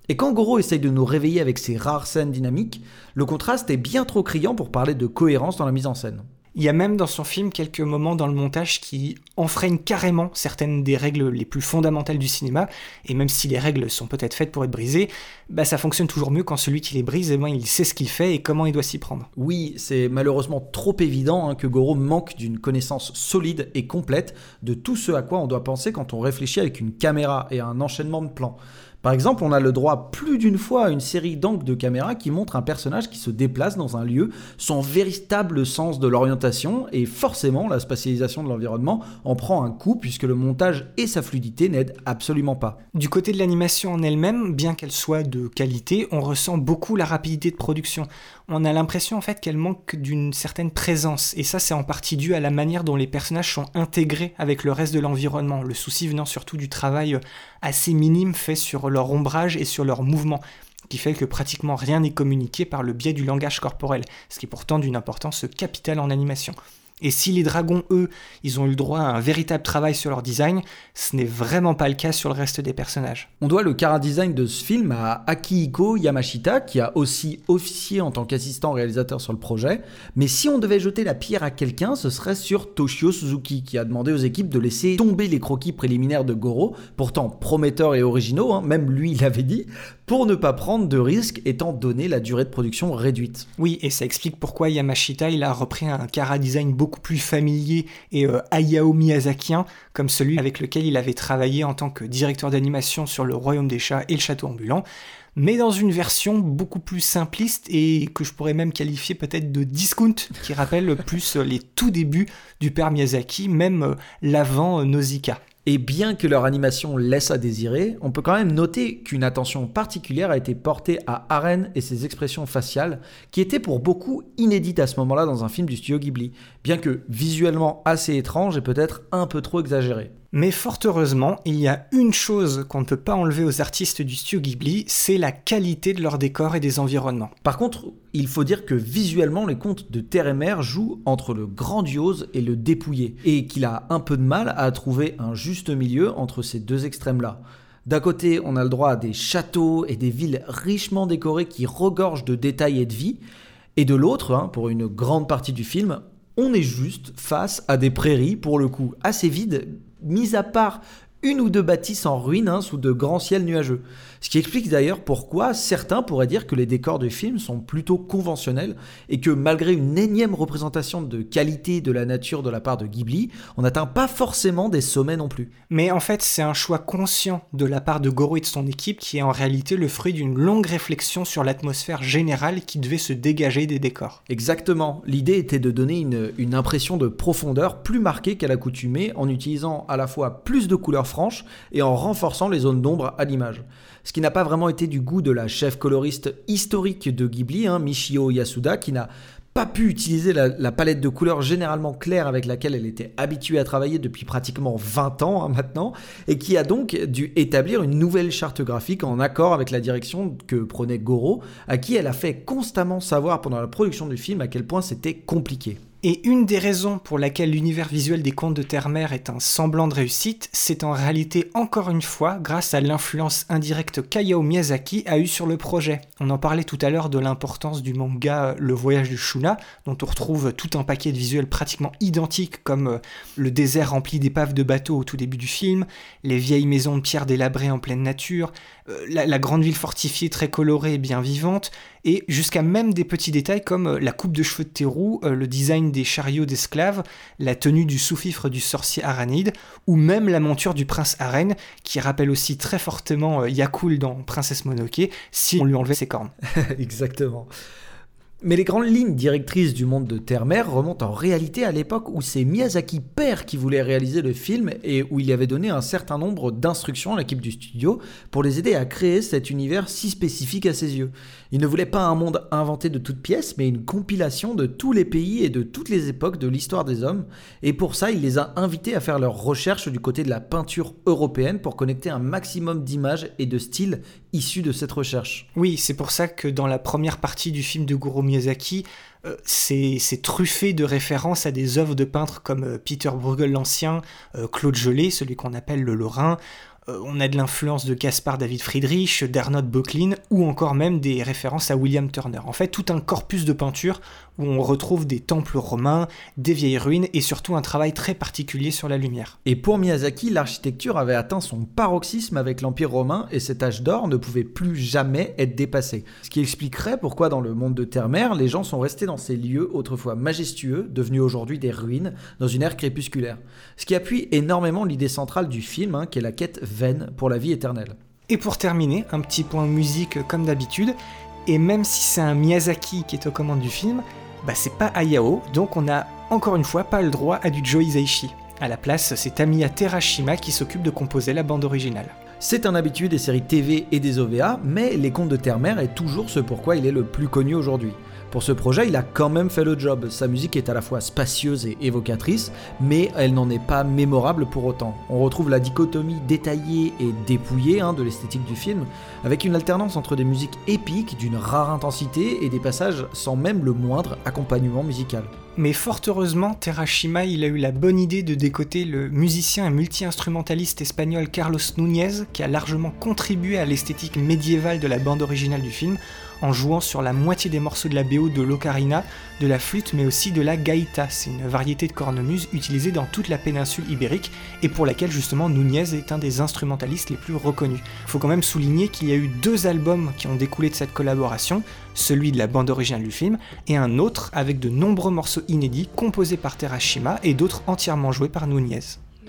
Et quand Goro essaye de nous réveiller avec ses rares scènes dynamiques, le contraste est bien trop criant pour parler de cohérence dans la mise en scène. Il y a même dans son film quelques moments dans le montage qui enfreignent carrément certaines des règles les plus fondamentales du cinéma, et même si les règles sont peut-être faites pour être brisées, bah ça fonctionne toujours mieux quand celui qui les brise, eh ben, il sait ce qu'il fait et comment il doit s'y prendre. Oui, c'est malheureusement trop évident hein, que Goro manque d'une connaissance solide et complète de tout ce à quoi on doit penser quand on réfléchit avec une caméra et un enchaînement de plans. Par exemple, on a le droit plus d'une fois à une série d'angles de caméra qui montre un personnage qui se déplace dans un lieu sans véritable sens de l'orientation et forcément la spatialisation de l'environnement en prend un coup puisque le montage et sa fluidité n'aident absolument pas. Du côté de l'animation en elle-même, bien qu'elle soit de qualité, on ressent beaucoup la rapidité de production. On a l'impression en fait qu'elle manque d'une certaine présence et ça c'est en partie dû à la manière dont les personnages sont intégrés avec le reste de l'environnement, le souci venant surtout du travail assez minime fait sur leur ombrage et sur leur mouvement, qui fait que pratiquement rien n'est communiqué par le biais du langage corporel, ce qui est pourtant d'une importance capitale en animation. Et si les dragons, eux, ils ont eu le droit à un véritable travail sur leur design, ce n'est vraiment pas le cas sur le reste des personnages. On doit le chara-design de ce film à Akihiko Yamashita, qui a aussi officié en tant qu'assistant réalisateur sur le projet. Mais si on devait jeter la pierre à quelqu'un, ce serait sur Toshio Suzuki, qui a demandé aux équipes de laisser tomber les croquis préliminaires de Goro, pourtant prometteurs et originaux, hein, même lui l'avait dit, pour ne pas prendre de risques étant donné la durée de production réduite. Oui, et ça explique pourquoi Yamashita il a repris un chara-design beaucoup plus familier et euh, Hayao Miyazakien, comme celui avec lequel il avait travaillé en tant que directeur d'animation sur Le Royaume des Chats et Le Château Ambulant, mais dans une version beaucoup plus simpliste et que je pourrais même qualifier peut-être de discount, qui rappelle plus les tout débuts du père Miyazaki, même euh, l'avant Nausicaa. Et bien que leur animation laisse à désirer, on peut quand même noter qu'une attention particulière a été portée à Aren et ses expressions faciales, qui étaient pour beaucoup inédites à ce moment-là dans un film du studio Ghibli, bien que visuellement assez étrange et peut-être un peu trop exagéré. Mais fort heureusement, il y a une chose qu'on ne peut pas enlever aux artistes du studio Ghibli, c'est la qualité de leurs décors et des environnements. Par contre, il faut dire que visuellement, les contes de Terre et Mer jouent entre le grandiose et le dépouillé, et qu'il a un peu de mal à trouver un juste milieu entre ces deux extrêmes-là. D'un côté, on a le droit à des châteaux et des villes richement décorées qui regorgent de détails et de vie, et de l'autre, hein, pour une grande partie du film, on est juste face à des prairies, pour le coup, assez vides, mis à part une ou deux bâtisses en ruine hein, sous de grands ciels nuageux. Ce qui explique d'ailleurs pourquoi certains pourraient dire que les décors du film sont plutôt conventionnels et que malgré une énième représentation de qualité de la nature de la part de Ghibli, on n'atteint pas forcément des sommets non plus. Mais en fait, c'est un choix conscient de la part de Goro et de son équipe qui est en réalité le fruit d'une longue réflexion sur l'atmosphère générale qui devait se dégager des décors. Exactement. L'idée était de donner une, une impression de profondeur plus marquée qu'à l'accoutumée en utilisant à la fois plus de couleurs franches et en renforçant les zones d'ombre à l'image. Ce qui n'a pas vraiment été du goût de la chef coloriste historique de Ghibli, hein, Michio Yasuda, qui n'a pas pu utiliser la, palette de couleurs généralement claire avec laquelle elle était habituée à travailler depuis pratiquement 20 ans hein, maintenant, et qui a donc dû établir une nouvelle charte graphique en accord avec la direction que prenait Goro, à qui elle a fait constamment savoir pendant la production du film à quel point c'était compliqué. Et une des raisons pour laquelle l'univers visuel des contes de Terre-Mère est un semblant de réussite, c'est en réalité encore une fois grâce à l'influence indirecte qu'Hayao Miyazaki a eue sur le projet. On en parlait tout à l'heure de l'importance du manga Le Voyage du Shuna, dont on retrouve tout un paquet de visuels pratiquement identiques comme euh, le désert rempli d'épaves de bateaux au tout début du film, les vieilles maisons de pierre délabrées en pleine nature, euh, la, la grande ville fortifiée très colorée et bien vivante, et jusqu'à même des petits détails comme euh, la coupe de cheveux de Térou, euh, le design des chariots d'esclaves, la tenue du sous-fifre du sorcier Aranide, ou même la monture du prince Aren, qui rappelle aussi très fortement euh, Yakul dans Princesse Mononoke, si on lui enlevait ses cornes. Exactement. Mais les grandes lignes directrices du monde de Terre-Mère remontent en réalité à l'époque où c'est Miyazaki père qui voulait réaliser le film et où il avait donné un certain nombre d'instructions à l'équipe du studio pour les aider à créer cet univers si spécifique à ses yeux. Il ne voulait pas un monde inventé de toutes pièces, mais une compilation de tous les pays et de toutes les époques de l'histoire des hommes. Et pour ça, il les a invités à faire leurs recherches du côté de la peinture européenne pour connecter un maximum d'images et de styles issus de cette recherche. Oui, c'est pour ça que dans la première partie du film de Goro Miyazaki, euh, c'est truffé de références à des œuvres de peintres comme euh, Peter Bruegel l'Ancien, euh, Claude Gelée, celui qu'on appelle le Lorrain. Euh, on a de l'influence de Caspar David Friedrich, d'Arnold Böcklin, ou encore même des références à William Turner. En fait, tout un corpus de peinture où on retrouve des temples romains, des vieilles ruines et surtout un travail très particulier sur la lumière. Et pour Miyazaki, l'architecture avait atteint son paroxysme avec l'Empire romain et cet âge d'or ne pouvait plus jamais être dépassé. Ce qui expliquerait pourquoi dans le monde de Terre-Mère, les gens sont restés dans ces lieux autrefois majestueux, devenus aujourd'hui des ruines, dans une ère crépusculaire. Ce qui appuie énormément l'idée centrale du film, hein, qui est la quête vaine pour la vie éternelle. Et pour terminer, un petit point musique comme d'habitude, et même si c'est un Miyazaki qui est aux commandes du film, bah c'est pas Hayao, donc on a encore une fois pas le droit à du Joe Hisaishi. À la place, c'est Tamiya Terashima qui s'occupe de composer la bande originale. C'est un habitué des séries TV et des OVA, mais Les Contes de Terre-Mère est toujours ce pourquoi il est le plus connu aujourd'hui. Pour ce projet, il a quand même fait le job. Sa musique est à la fois spacieuse et évocatrice, mais elle n'en est pas mémorable pour autant. On retrouve la dichotomie détaillée et dépouillée hein, de l'esthétique du film, avec une alternance entre des musiques épiques d'une rare intensité et des passages sans même le moindre accompagnement musical. Mais fort heureusement, Terashima il a eu la bonne idée de décoter le musicien et multi-instrumentaliste espagnol Carlos Núñez, qui a largement contribué à l'esthétique médiévale de la bande originale du film, en jouant sur la moitié des morceaux de la BO de l'ocarina, de la flûte, mais aussi de la gaïta. C'est une variété de cornemuse utilisée dans toute la péninsule ibérique et pour laquelle justement Núñez est un des instrumentalistes les plus reconnus. Faut quand même souligner qu'il y a eu deux albums qui ont découlé de cette collaboration, celui de la bande originale du film et un autre avec de nombreux morceaux inédits composés par Terashima et d'autres entièrement joués par Núñez.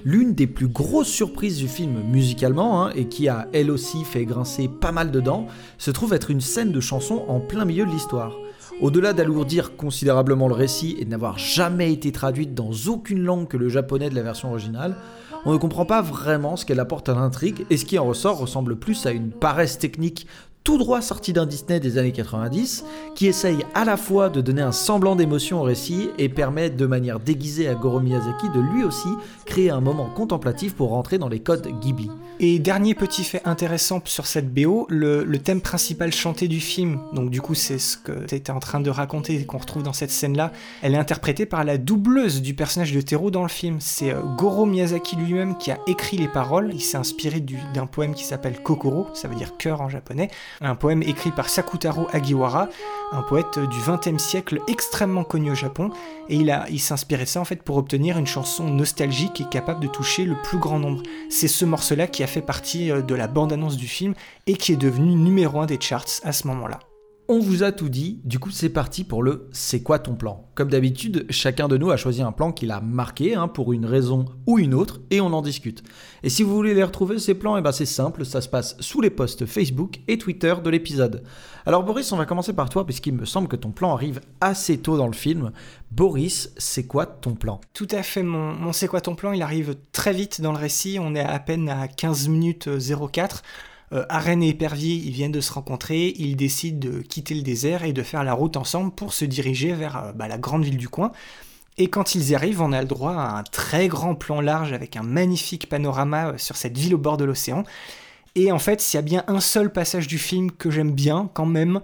L'une des plus grosses surprises du film musicalement, hein, et qui a elle aussi fait grincer pas mal de dents, se trouve être une scène de chanson en plein milieu de l'histoire. Au-delà d'alourdir considérablement le récit et de n'avoir jamais été traduite dans aucune langue que le japonais de la version originale, on ne comprend pas vraiment ce qu'elle apporte à l'intrigue, et ce qui en ressort ressemble plus à une paresse technique tout droit sorti d'un Disney des années 90, qui essaye à la fois de donner un semblant d'émotion au récit et permet de manière déguisée à Goro Miyazaki de lui aussi créer un moment contemplatif pour rentrer dans les codes Ghibli. Et dernier petit fait intéressant sur cette BO, le, thème principal chanté du film, donc du coup c'est ce que tu étais en train de raconter et qu'on retrouve dans cette scène-là, elle est interprétée par la doubleuse du personnage de Tero dans le film. C'est euh, Goro Miyazaki lui-même qui a écrit les paroles, il s'est inspiré du- d'un poème qui s'appelle Kokoro, ça veut dire cœur en japonais, un poème écrit par Sakutaro Agiwara, un poète du XXe siècle extrêmement connu au Japon, et il, il s'inspirait de ça en fait pour obtenir une chanson nostalgique et capable de toucher le plus grand nombre. C'est ce morceau-là qui a fait partie euh, de la bande-annonce du film et qui est devenu numéro un des charts à ce moment-là. On vous a tout dit, du coup c'est parti pour le C'est quoi ton plan? Comme d'habitude, chacun de nous a choisi un plan qu'il a marqué hein, pour une raison ou une autre et on en discute. Et si vous voulez les retrouver ces plans, eh ben c'est simple, ça se passe sous les posts Facebook et Twitter de l'épisode. Alors Boris, on va commencer par toi puisqu'il me semble que ton plan arrive assez tôt dans le film. Boris, c'est quoi ton plan? Tout à fait, mon C'est quoi ton plan Il arrive très vite dans le récit, on est à peine à 15 minutes 04. Euh, Arène et Épervier, ils viennent de se rencontrer, ils décident de quitter le désert et de faire la route ensemble pour se diriger vers euh, bah, la grande ville du coin. Et quand ils arrivent, on a le droit à un très grand plan large avec un magnifique panorama euh, sur cette ville au bord de l'océan. Et en fait, s'il y a bien un seul passage du film que j'aime bien quand même,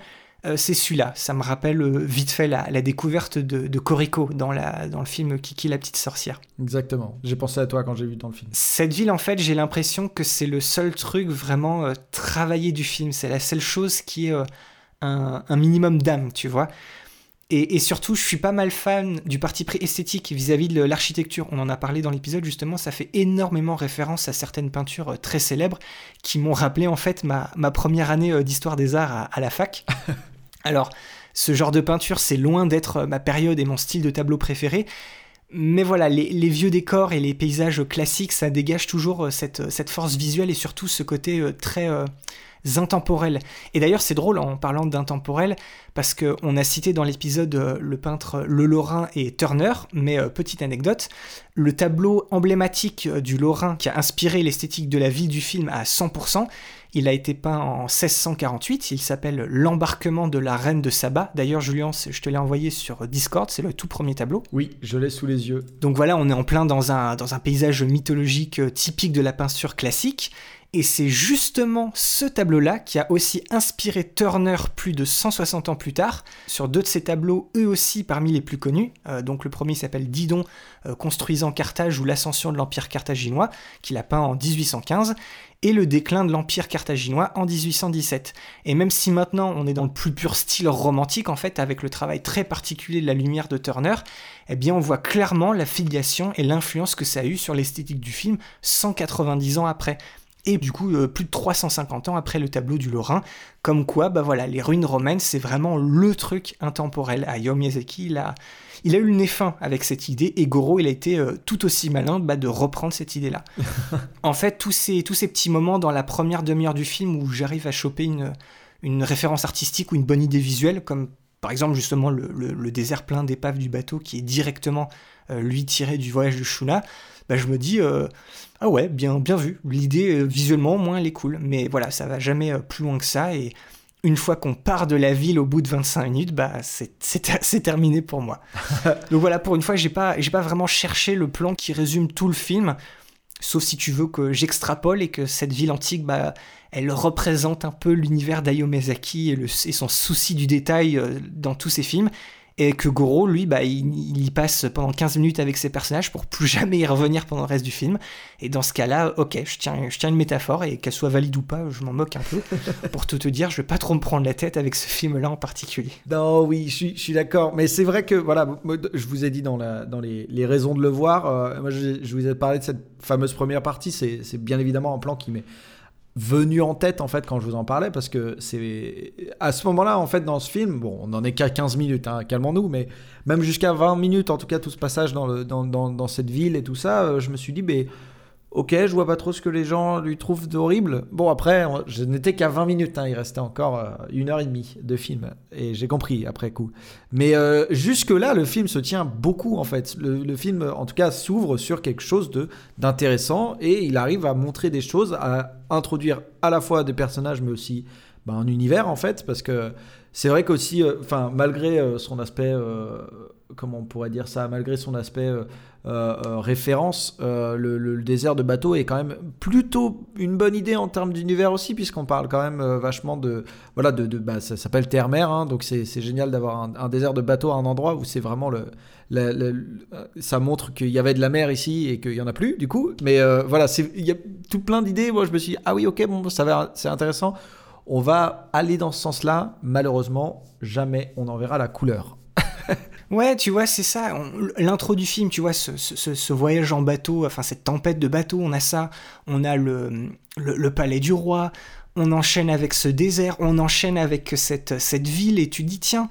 c'est celui-là. Ça me rappelle euh, vite fait la, découverte de, de Corico dans, dans le film Kiki la petite sorcière. Exactement. J'ai pensé à toi quand j'ai vu dans le film. Cette ville, en fait, j'ai l'impression que c'est le seul truc vraiment euh, travaillé du film. C'est la seule chose qui est un, minimum d'âme, tu vois. Et, surtout, je suis pas mal fan du parti pris esthétique vis-à-vis de l'architecture. On en a parlé dans l'épisode, justement, ça fait énormément référence à certaines peintures très célèbres qui m'ont rappelé en fait ma, première année d'histoire des arts à la fac. Alors, ce genre de peinture, c'est loin d'être ma période et mon style de tableau préféré. Mais voilà, les, vieux décors et les paysages classiques, ça dégage toujours euh, cette, cette force visuelle et surtout ce côté euh, très euh, intemporel. Et d'ailleurs, c'est drôle en parlant d'intemporel, parce qu'on a cité dans l'épisode le peintre Le Lorrain et Turner, mais petite anecdote, le tableau emblématique du Lorrain qui a inspiré l'esthétique de la vie du film à 100%, il a été peint en 1648, il s'appelle L'embarquement de la reine de Saba. D'ailleurs, Julien, je te l'ai envoyé sur Discord, c'est le tout premier tableau. Oui, je l'ai sous les yeux. Donc voilà, on est en plein dans un, dans un paysage mythologique euh, typique de la peinture classique. Et c'est justement ce tableau-là qui a aussi inspiré Turner plus de 160 ans plus tard, sur deux de ses tableaux, eux aussi parmi les plus connus. Euh, donc le premier s'appelle Didon, euh, construisant Carthage ou l'ascension de l'Empire carthaginois, qu'il a peint en 1815, et le déclin de l'Empire carthaginois en 1817. Et même si maintenant on est dans le plus pur style romantique, en fait, avec le travail très particulier de la lumière de Turner, eh bien on voit clairement la filiation et l'influence que ça a eu sur l'esthétique du film 190 ans après et du coup euh, plus de 350 ans après le tableau du Lorrain, comme quoi bah voilà, les ruines romaines c'est vraiment le truc intemporel. Hayao Miyazaki il a, il a eu le nez fin avec cette idée et Goro il a été euh, tout aussi malin bah, de reprendre cette idée-là. en fait tous ces, tous ces petits moments dans la première demi-heure du film où j'arrive à choper une, une référence artistique ou une bonne idée visuelle comme par exemple justement le, désert plein d'épaves du bateau qui est directement euh, lui tiré du voyage de Shuna, bah, je me dis ah ouais, bien, bien vu. L'idée, euh, visuellement, au moins, elle est cool. Mais voilà, ça va jamais euh, plus loin que ça. Et une fois qu'on part de la ville au bout de 25 minutes, bah, c'est terminé pour moi. Donc voilà, pour une fois, j'ai pas, pas vraiment cherché le plan qui résume tout le film. Sauf si tu veux que j'extrapole et que cette ville antique, bah, elle représente un peu l'univers d'Ayo Miyazaki et, et, son souci du détail euh, dans tous ses films et que Goro, lui, bah, il, y passe pendant 15 minutes avec ses personnages pour plus jamais y revenir pendant le reste du film. Et dans ce cas-là, ok, je tiens, je tiens une métaphore, et qu'elle soit valide ou pas, je m'en moque un peu. pour tout te dire, je vais pas trop me prendre la tête avec ce film-là en particulier. Non, oui, je suis, d'accord. Mais c'est vrai que, voilà, je vous ai dit dans, la, dans les, les raisons de le voir, euh, moi je, je, vous ai parlé de cette fameuse première partie, c'est bien évidemment un plan qui met venu en tête en fait quand je vous en parlais parce que c'est à ce moment-là en fait dans ce film bon on n'en est qu'à 15 minutes hein, calmons-nous mais même jusqu'à 20 minutes en tout cas tout ce passage dans, le, dans, dans, dans cette ville et tout ça euh, je me suis dit mais Ok, je vois pas trop ce que les gens lui trouvent d'horrible. Bon, après, je n'étais qu'à 20 minutes, hein, il restait encore euh, une heure et demie de film, et j'ai compris après coup. Mais euh, jusque-là, le film se tient beaucoup, en fait. Le, film, en tout cas, s'ouvre sur quelque chose d'intéressant, et il arrive à montrer des choses, à introduire à la fois des personnages, mais aussi ben, un univers, en fait, parce que c'est vrai qu'aussi, euh, malgré son aspect, comment on pourrait dire ça, malgré son aspect euh, euh, référence, euh, le, désert de bateau est quand même plutôt une bonne idée en termes d'univers aussi, puisqu'on parle quand même vachement de. Voilà, de, bah, ça s'appelle terre-mer, hein, donc c'est génial d'avoir un, désert de bateau à un endroit où c'est vraiment le. ça montre qu'il y avait de la mer ici et qu'il y en a plus, du coup. Mais voilà, il y a tout plein d'idées. Moi, je me suis dit, ah oui, ok, bon, ça c'est intéressant On va aller dans ce sens-là. Malheureusement, jamais on en verra la couleur. Ouais, tu vois, c'est ça. L'intro du film, tu vois, ce, ce- voyage en bateau, enfin cette tempête de bateau, on a ça. On a le, le, palais du roi. On enchaîne avec ce désert. On enchaîne avec cette, ville. Et tu dis, tiens,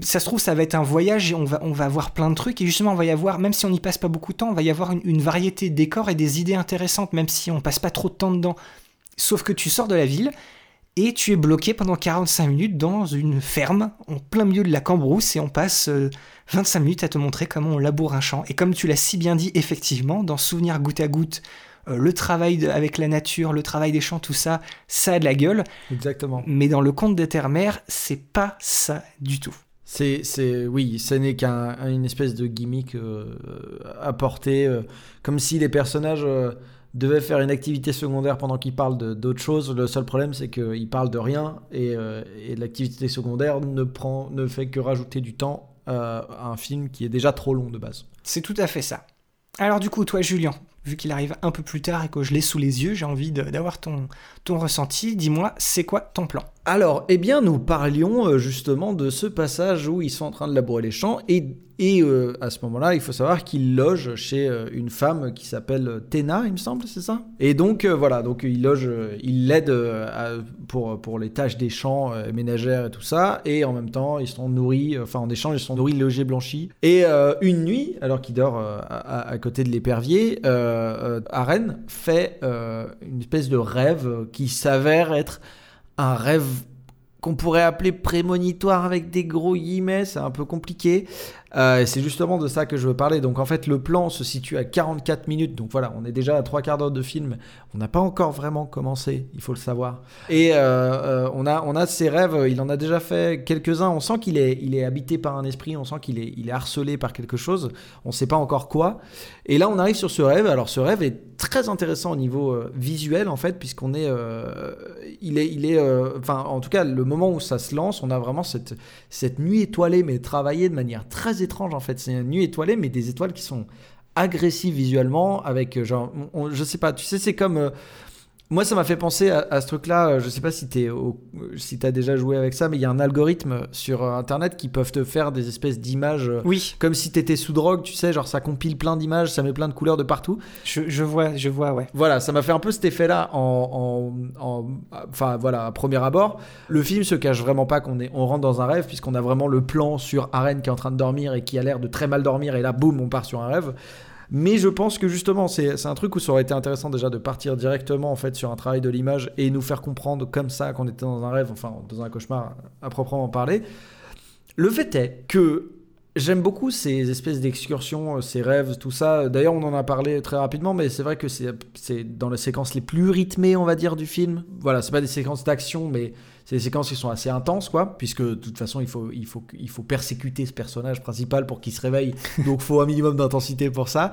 ça se trouve, ça va être un voyage et on va, on va voir plein de trucs. Et justement, on va y avoir, même si on n'y passe pas beaucoup de temps, on va y avoir une, une variété de décors et des idées intéressantes, même si on passe pas trop de temps dedans. Sauf que tu sors de la ville et tu es bloqué pendant 45 minutes dans une ferme en plein milieu de la cambrousse et on passe euh, 25 minutes à te montrer comment on laboure un champ. Et comme tu l'as si bien dit, effectivement, dans Souvenir goutte à goutte, euh, le travail avec la nature, le travail des champs, tout ça, ça a de la gueule. Exactement. Mais dans le conte des terres-mères, c'est pas ça du tout. C'est, c'est, oui, ce n'est qu'une espèce de gimmick euh, apporté, euh, comme si les personnages euh, devaient faire une activité secondaire pendant qu'ils parlent de- d'autres choses. Le seul problème, c'est qu'ils parlent de rien et, euh, l'activité secondaire ne, fait que rajouter du temps euh, à un film qui est déjà trop long de base. C'est tout à fait ça. Alors du coup, toi Julien, vu qu'il arrive un peu plus tard et que je l'ai sous les yeux, j'ai envie d'avoir ton ressenti. Dis-moi, c'est quoi ton plan? Alors, eh bien, nous parlions euh, justement de ce passage où ils sont en train de labourer les champs et, et euh, à ce moment-là, il faut savoir qu'ils logent chez euh, une femme qui s'appelle Tena, il me semble, c'est ça? Et donc, voilà, donc ils ils l'aident pour, les tâches des champs ménagères et tout ça, et en même temps, ils sont nourris, enfin, en échange, ils sont nourris, logés, blanchis. Et une nuit, alors qu'il dort à, côté de l'épervier, Aren fait une espèce de rêve qui s'avère être un rêve qu'on pourrait appeler prémonitoire avec des gros guillemets, c'est un peu compliqué. Euh, c'est justement de ça que je veux parler. Donc en fait, le plan se situe à 44 minutes. Donc voilà, on est déjà à trois quarts d'heure de film. On n'a pas encore vraiment commencé, il faut le savoir. Et euh, euh, on, a, on a ses rêves, il en a déjà fait quelques-uns. On sent qu'il est, il est habité par un esprit, on sent qu'il est, il est harcelé par quelque chose. On ne sait pas encore quoi. Et là, on arrive sur ce rêve. Alors ce rêve est très intéressant au niveau visuel en fait, puisqu'on est, il est, il est, enfin en tout cas le moment où ça se lance, on a vraiment cette, cette nuit étoilée, mais travaillée de manière très étrange en fait. C'est une nuit étoilée, mais des étoiles qui sont agressives visuellement, avec euh, genre, on- je sais pas, tu sais, c'est comme. euh, moi, ça m'a fait penser à, à ce truc-là. euh, Je sais pas si tu si as déjà joué avec ça, mais il y a un algorithme sur euh, Internet qui peuvent te faire des espèces d'images euh, Oui, comme si t'étais sous drogue, tu sais, genre ça compile plein d'images, ça met plein de couleurs de partout. je, je vois, je vois, ouais. Voilà, ça m'a fait un peu cet effet-là en, en, en- enfin voilà, à premier abord. Le film se cache vraiment pas qu'on est, on rentre dans un rêve puisqu'on a vraiment le plan sur Aren qui est en train de dormir et qui a l'air de très mal dormir et là, boum, on part sur un rêve. Mais je pense que justement, c'est un truc où ça aurait été intéressant déjà de partir directement en fait sur un travail de l'image et nous faire comprendre comme ça qu'on était dans un rêve, enfin dans un cauchemar à proprement parler. Le fait est que j'aime beaucoup ces espèces d'excursions, euh, ces rêves, tout ça. D'ailleurs, on en a parlé très rapidement, mais c'est vrai que c'est dans les séquences les plus rythmées, on va dire, du film. Voilà, c'est pas des séquences d'action, mais c'est des séquences qui sont assez intenses, quoi, puisque de toute façon, il faut, il faut, il faut persécuter ce personnage principal pour qu'il se réveille, donc il faut un minimum d'intensité pour ça.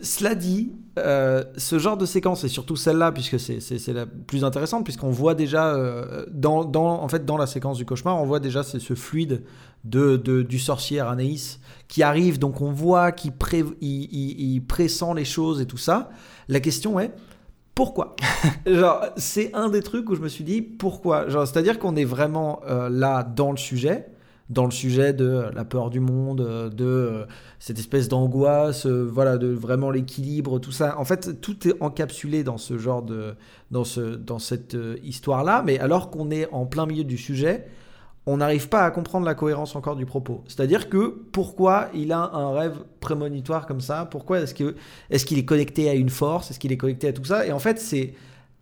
Cela dit, euh, ce genre de séquence, et surtout celle-là, puisque c'est- la plus intéressante, puisqu'on voit déjà, euh, dans, dans, en fait, dans la séquence du cauchemar, on voit déjà ce fluide de, de- du sorcier Anaïs qui arrive, donc on voit qu'il pré, il, il- il pressent les choses et tout ça. La question est, pourquoi Genre, c'est un des trucs où je me suis dit, pourquoi Genre, C'est-à-dire qu'on est vraiment euh, là dans le sujet, dans le sujet de la peur du monde, de euh, cette espèce d'angoisse, euh, voilà, de vraiment l'équilibre, tout ça. En fait, tout est encapsulé dans ce genre de, dans ce, dans cette histoire-là. Mais alors qu'on est en plein milieu du sujet, on n'arrive pas à comprendre la cohérence encore du propos. C'est-à-dire que pourquoi il a un rêve prémonitoire comme ça? Pourquoi est-ce qu'il est connecté à une force? Est-ce qu'il est connecté à tout ça? Et en fait, c'est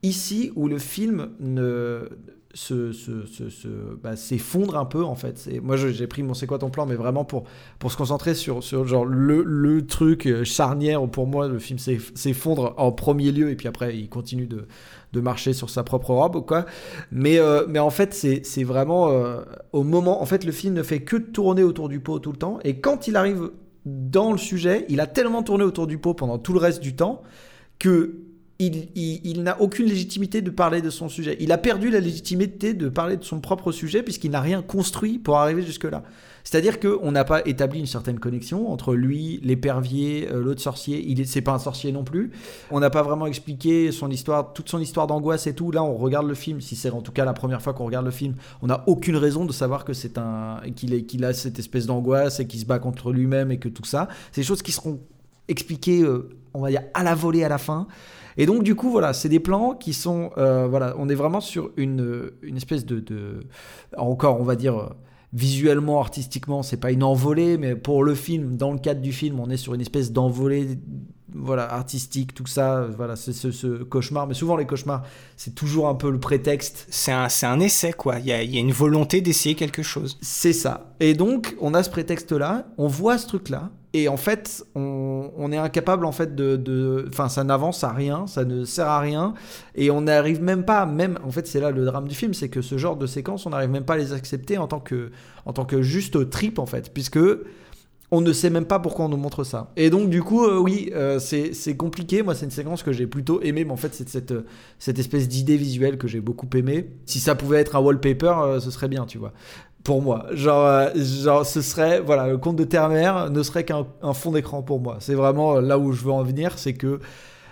ici où le film ne se, se- se- se- bah, s'effondre un peu en fait. Moi j'ai pris mon c'est quoi ton plan mais vraiment pour, pour se concentrer sur, sur genre le, le truc euh, charnière où pour moi le film s'eff- s'effondre en premier lieu et puis après il continue de, de marcher sur sa propre robe ou quoi. Mais, euh, mais en fait c'est vraiment euh, au moment en fait le film ne fait que tourner autour du pot tout le temps et quand il arrive dans le sujet il a tellement tourné autour du pot pendant tout le reste du temps que il, n'a aucune légitimité de parler de son sujet. Il a perdu la légitimité de parler de son propre sujet puisqu'il n'a rien construit pour arriver jusque-là. C'est-à-dire qu'on n'a pas établi une certaine connexion entre lui, l'épervier, euh, l'autre sorcier. Il est, c'est pas un sorcier non plus. On n'a pas vraiment expliqué son histoire, toute son histoire d'angoisse et tout. Là, on regarde le film. Si c'est en tout cas la première fois qu'on regarde le film, on n'a aucune raison de savoir que c'est un, qu'il a cette espèce d'angoisse et qu'il se bat contre lui-même et que tout ça. C'est des choses qui seront expliquées, euh, on va dire, à la volée à la fin. Et donc, du coup, voilà, c'est des plans qui sont. euh, voilà, on est vraiment sur une, une espèce de, de- Encore, on va dire. euh, Visuellement, artistiquement, c'est pas une envolée, mais pour le film, dans le cadre du film, on est sur une espèce d'envolée voilà, artistique, tout ça, voilà, c'est ce, ce cauchemar. Mais souvent, les cauchemars, c'est toujours un peu le prétexte C'est un, un essai, quoi. Il y a, y a une volonté d'essayer quelque chose. c'est ça. Et donc, on a ce prétexte-là, on voit ce truc-là, et en fait, on, on est incapable, en fait, de... de- Enfin, ça n'avance à rien, ça ne sert à rien, et on n'arrive même pas, même... En fait, c'est là le drame du film, c'est que ce genre de séquences, on n'arrive même pas à les accepter en tant que, en tant que juste trip, en fait, puisque... On ne sait même pas pourquoi on nous montre ça. Et donc, du coup, euh, oui, euh, c'est compliqué. Moi, c'est une séquence que j'ai plutôt aimée, mais en fait, c'est cette, cette espèce d'idée visuelle que j'ai beaucoup aimée. Si ça pouvait être un wallpaper, euh, ce serait bien, tu vois pour moi. Genre, genre, ce serait, voilà, le conte de Terre-Mère ne serait qu'un un fond d'écran pour moi. C'est vraiment là où je veux en venir, c'est que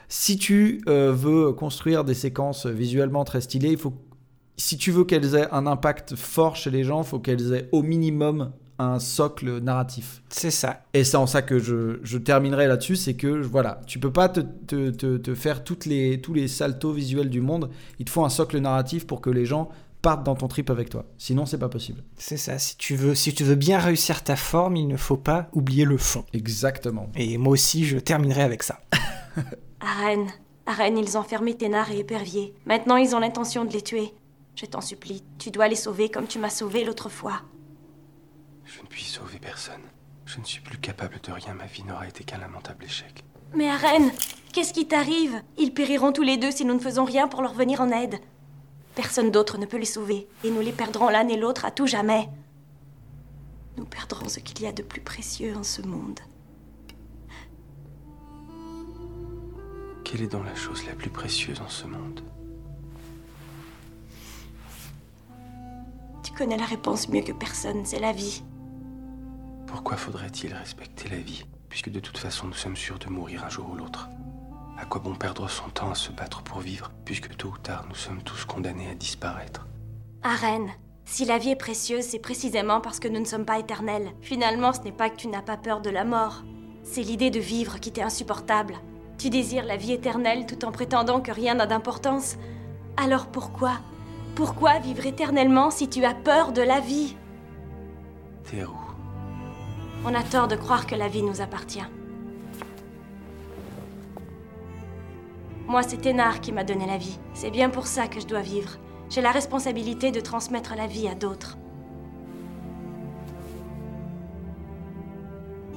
si tu veux construire des séquences visuellement très stylées, il faut, si tu veux qu'elles aient un impact fort chez les gens, il faut qu'elles aient au minimum un socle narratif. C'est ça. Et c'est en ça que je, je terminerai là-dessus, c'est que voilà, tu peux pas te, te, te, te faire toutes les, tous les saltos visuels du monde. Il te faut un socle narratif pour que les gens partent dans ton trip avec toi. Sinon, c'est pas possible. C'est ça. Si tu, veux, si tu veux bien réussir ta forme, il ne faut pas oublier le fond. Exactement. Et moi aussi, je terminerai avec ça. Arène, Arène, ils ont fermé Thénard et Épervier. Maintenant, ils ont l'intention de les tuer. Je t'en supplie, tu dois les sauver comme tu m'as sauvé l'autre fois. Je ne puis sauver personne. Je ne suis plus capable de rien. Ma vie n'aura été qu'un lamentable échec. Mais Arène, qu'est-ce qui t'arrive? Ils périront tous les deux si nous ne faisons rien pour leur venir en aide. Personne d'autre ne peut les sauver, et nous les perdrons l'un et l'autre à tout jamais. Nous perdrons ce qu'il y a de plus précieux en ce monde. Quelle est donc la chose la plus précieuse en ce monde? Tu connais la réponse mieux que personne, c'est la vie. Pourquoi faudrait-il respecter la vie, puisque de toute façon nous sommes sûrs de mourir un jour ou l'autre? À quoi bon perdre son temps à se battre pour vivre, puisque tôt ou tard nous sommes tous condamnés à disparaître? Arène, si la vie est précieuse, c'est précisément parce que nous ne sommes pas éternels. Finalement, ce n'est pas que tu n'as pas peur de la mort. C'est l'idée de vivre qui t'est insupportable. Tu désires la vie éternelle tout en prétendant que rien n'a d'importance. Alors pourquoi Pourquoi vivre éternellement si tu as peur de la vie? Théroux, On a tort de croire que la vie nous appartient. Moi, c'est Thénard qui m'a donné la vie. C'est bien pour ça que je dois vivre. J'ai la responsabilité de transmettre la vie à d'autres.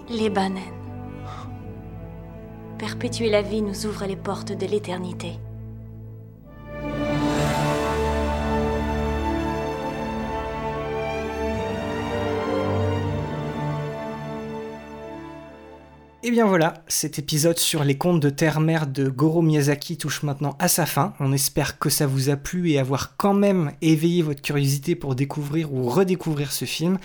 Les bananes. Perpétuer la vie nous ouvre les portes de l'éternité. Et bien voilà, cet épisode sur les contes de terre-mère de Goro Miyazaki touche maintenant à sa fin. On espère que ça vous a plu et avoir quand même éveillé votre curiosité pour découvrir ou redécouvrir ce film.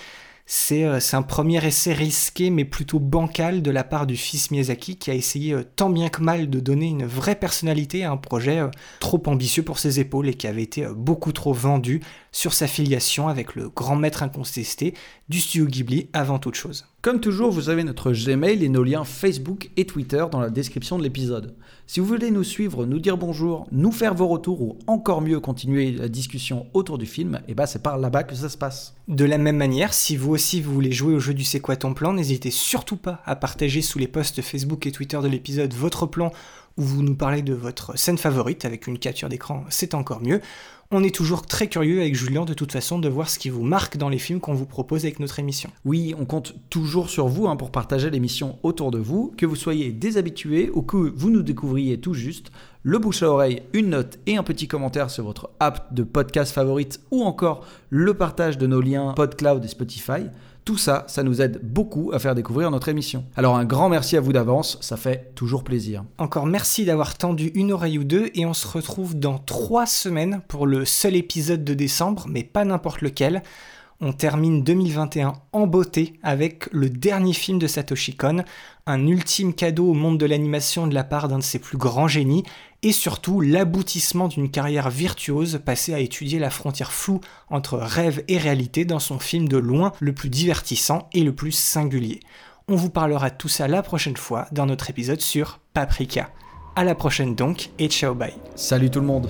C'est euh, un premier essai risqué mais plutôt bancal de la part du fils Miyazaki qui a essayé euh, tant bien que mal de donner une vraie personnalité à un projet euh, trop ambitieux pour ses épaules et qui avait été beaucoup trop vendu sur sa filiation avec le grand maître incontesté du studio Ghibli avant toute chose. Comme toujours, vous avez notre Gmail et nos liens Facebook et Twitter dans la description de l'épisode. Si vous voulez nous suivre, nous dire bonjour, nous faire vos retours ou encore mieux continuer la discussion autour du film, et bah c'est par là-bas que ça se passe. De la même manière, si vous aussi vous voulez jouer au jeu du C'est quoi ton plan, n'hésitez surtout pas à partager sous les posts Facebook et Twitter de l'épisode votre plan où vous nous parlez de votre scène favorite avec une capture d'écran, c'est encore mieux. On est toujours très curieux avec Julien de toute façon de voir ce qui vous marque dans les films qu'on vous propose avec notre émission. Oui, on compte toujours sur vous hein, pour partager l'émission autour de vous, que vous soyez déshabitués ou que vous nous découvriez tout juste. Le bouche à oreille, une note et un petit commentaire sur votre app de podcast favorite ou encore le partage de nos liens PodCloud et Spotify. Tout ça, ça nous aide beaucoup à faire découvrir notre émission. Alors un grand merci à vous d'avance, ça fait toujours plaisir. Encore merci d'avoir tendu une oreille ou deux et on se retrouve dans trois semaines pour le seul épisode de décembre, mais pas n'importe lequel. On termine 2021 en beauté avec le dernier film de Satoshi Kon, un ultime cadeau au monde de l'animation de la part d'un de ses plus grands génies, et surtout l'aboutissement d'une carrière virtuose passée à étudier la frontière floue entre rêve et réalité dans son film de loin le plus divertissant et le plus singulier. On vous parlera de tout ça la prochaine fois dans notre épisode sur Paprika. À la prochaine donc et ciao bye. Salut tout le monde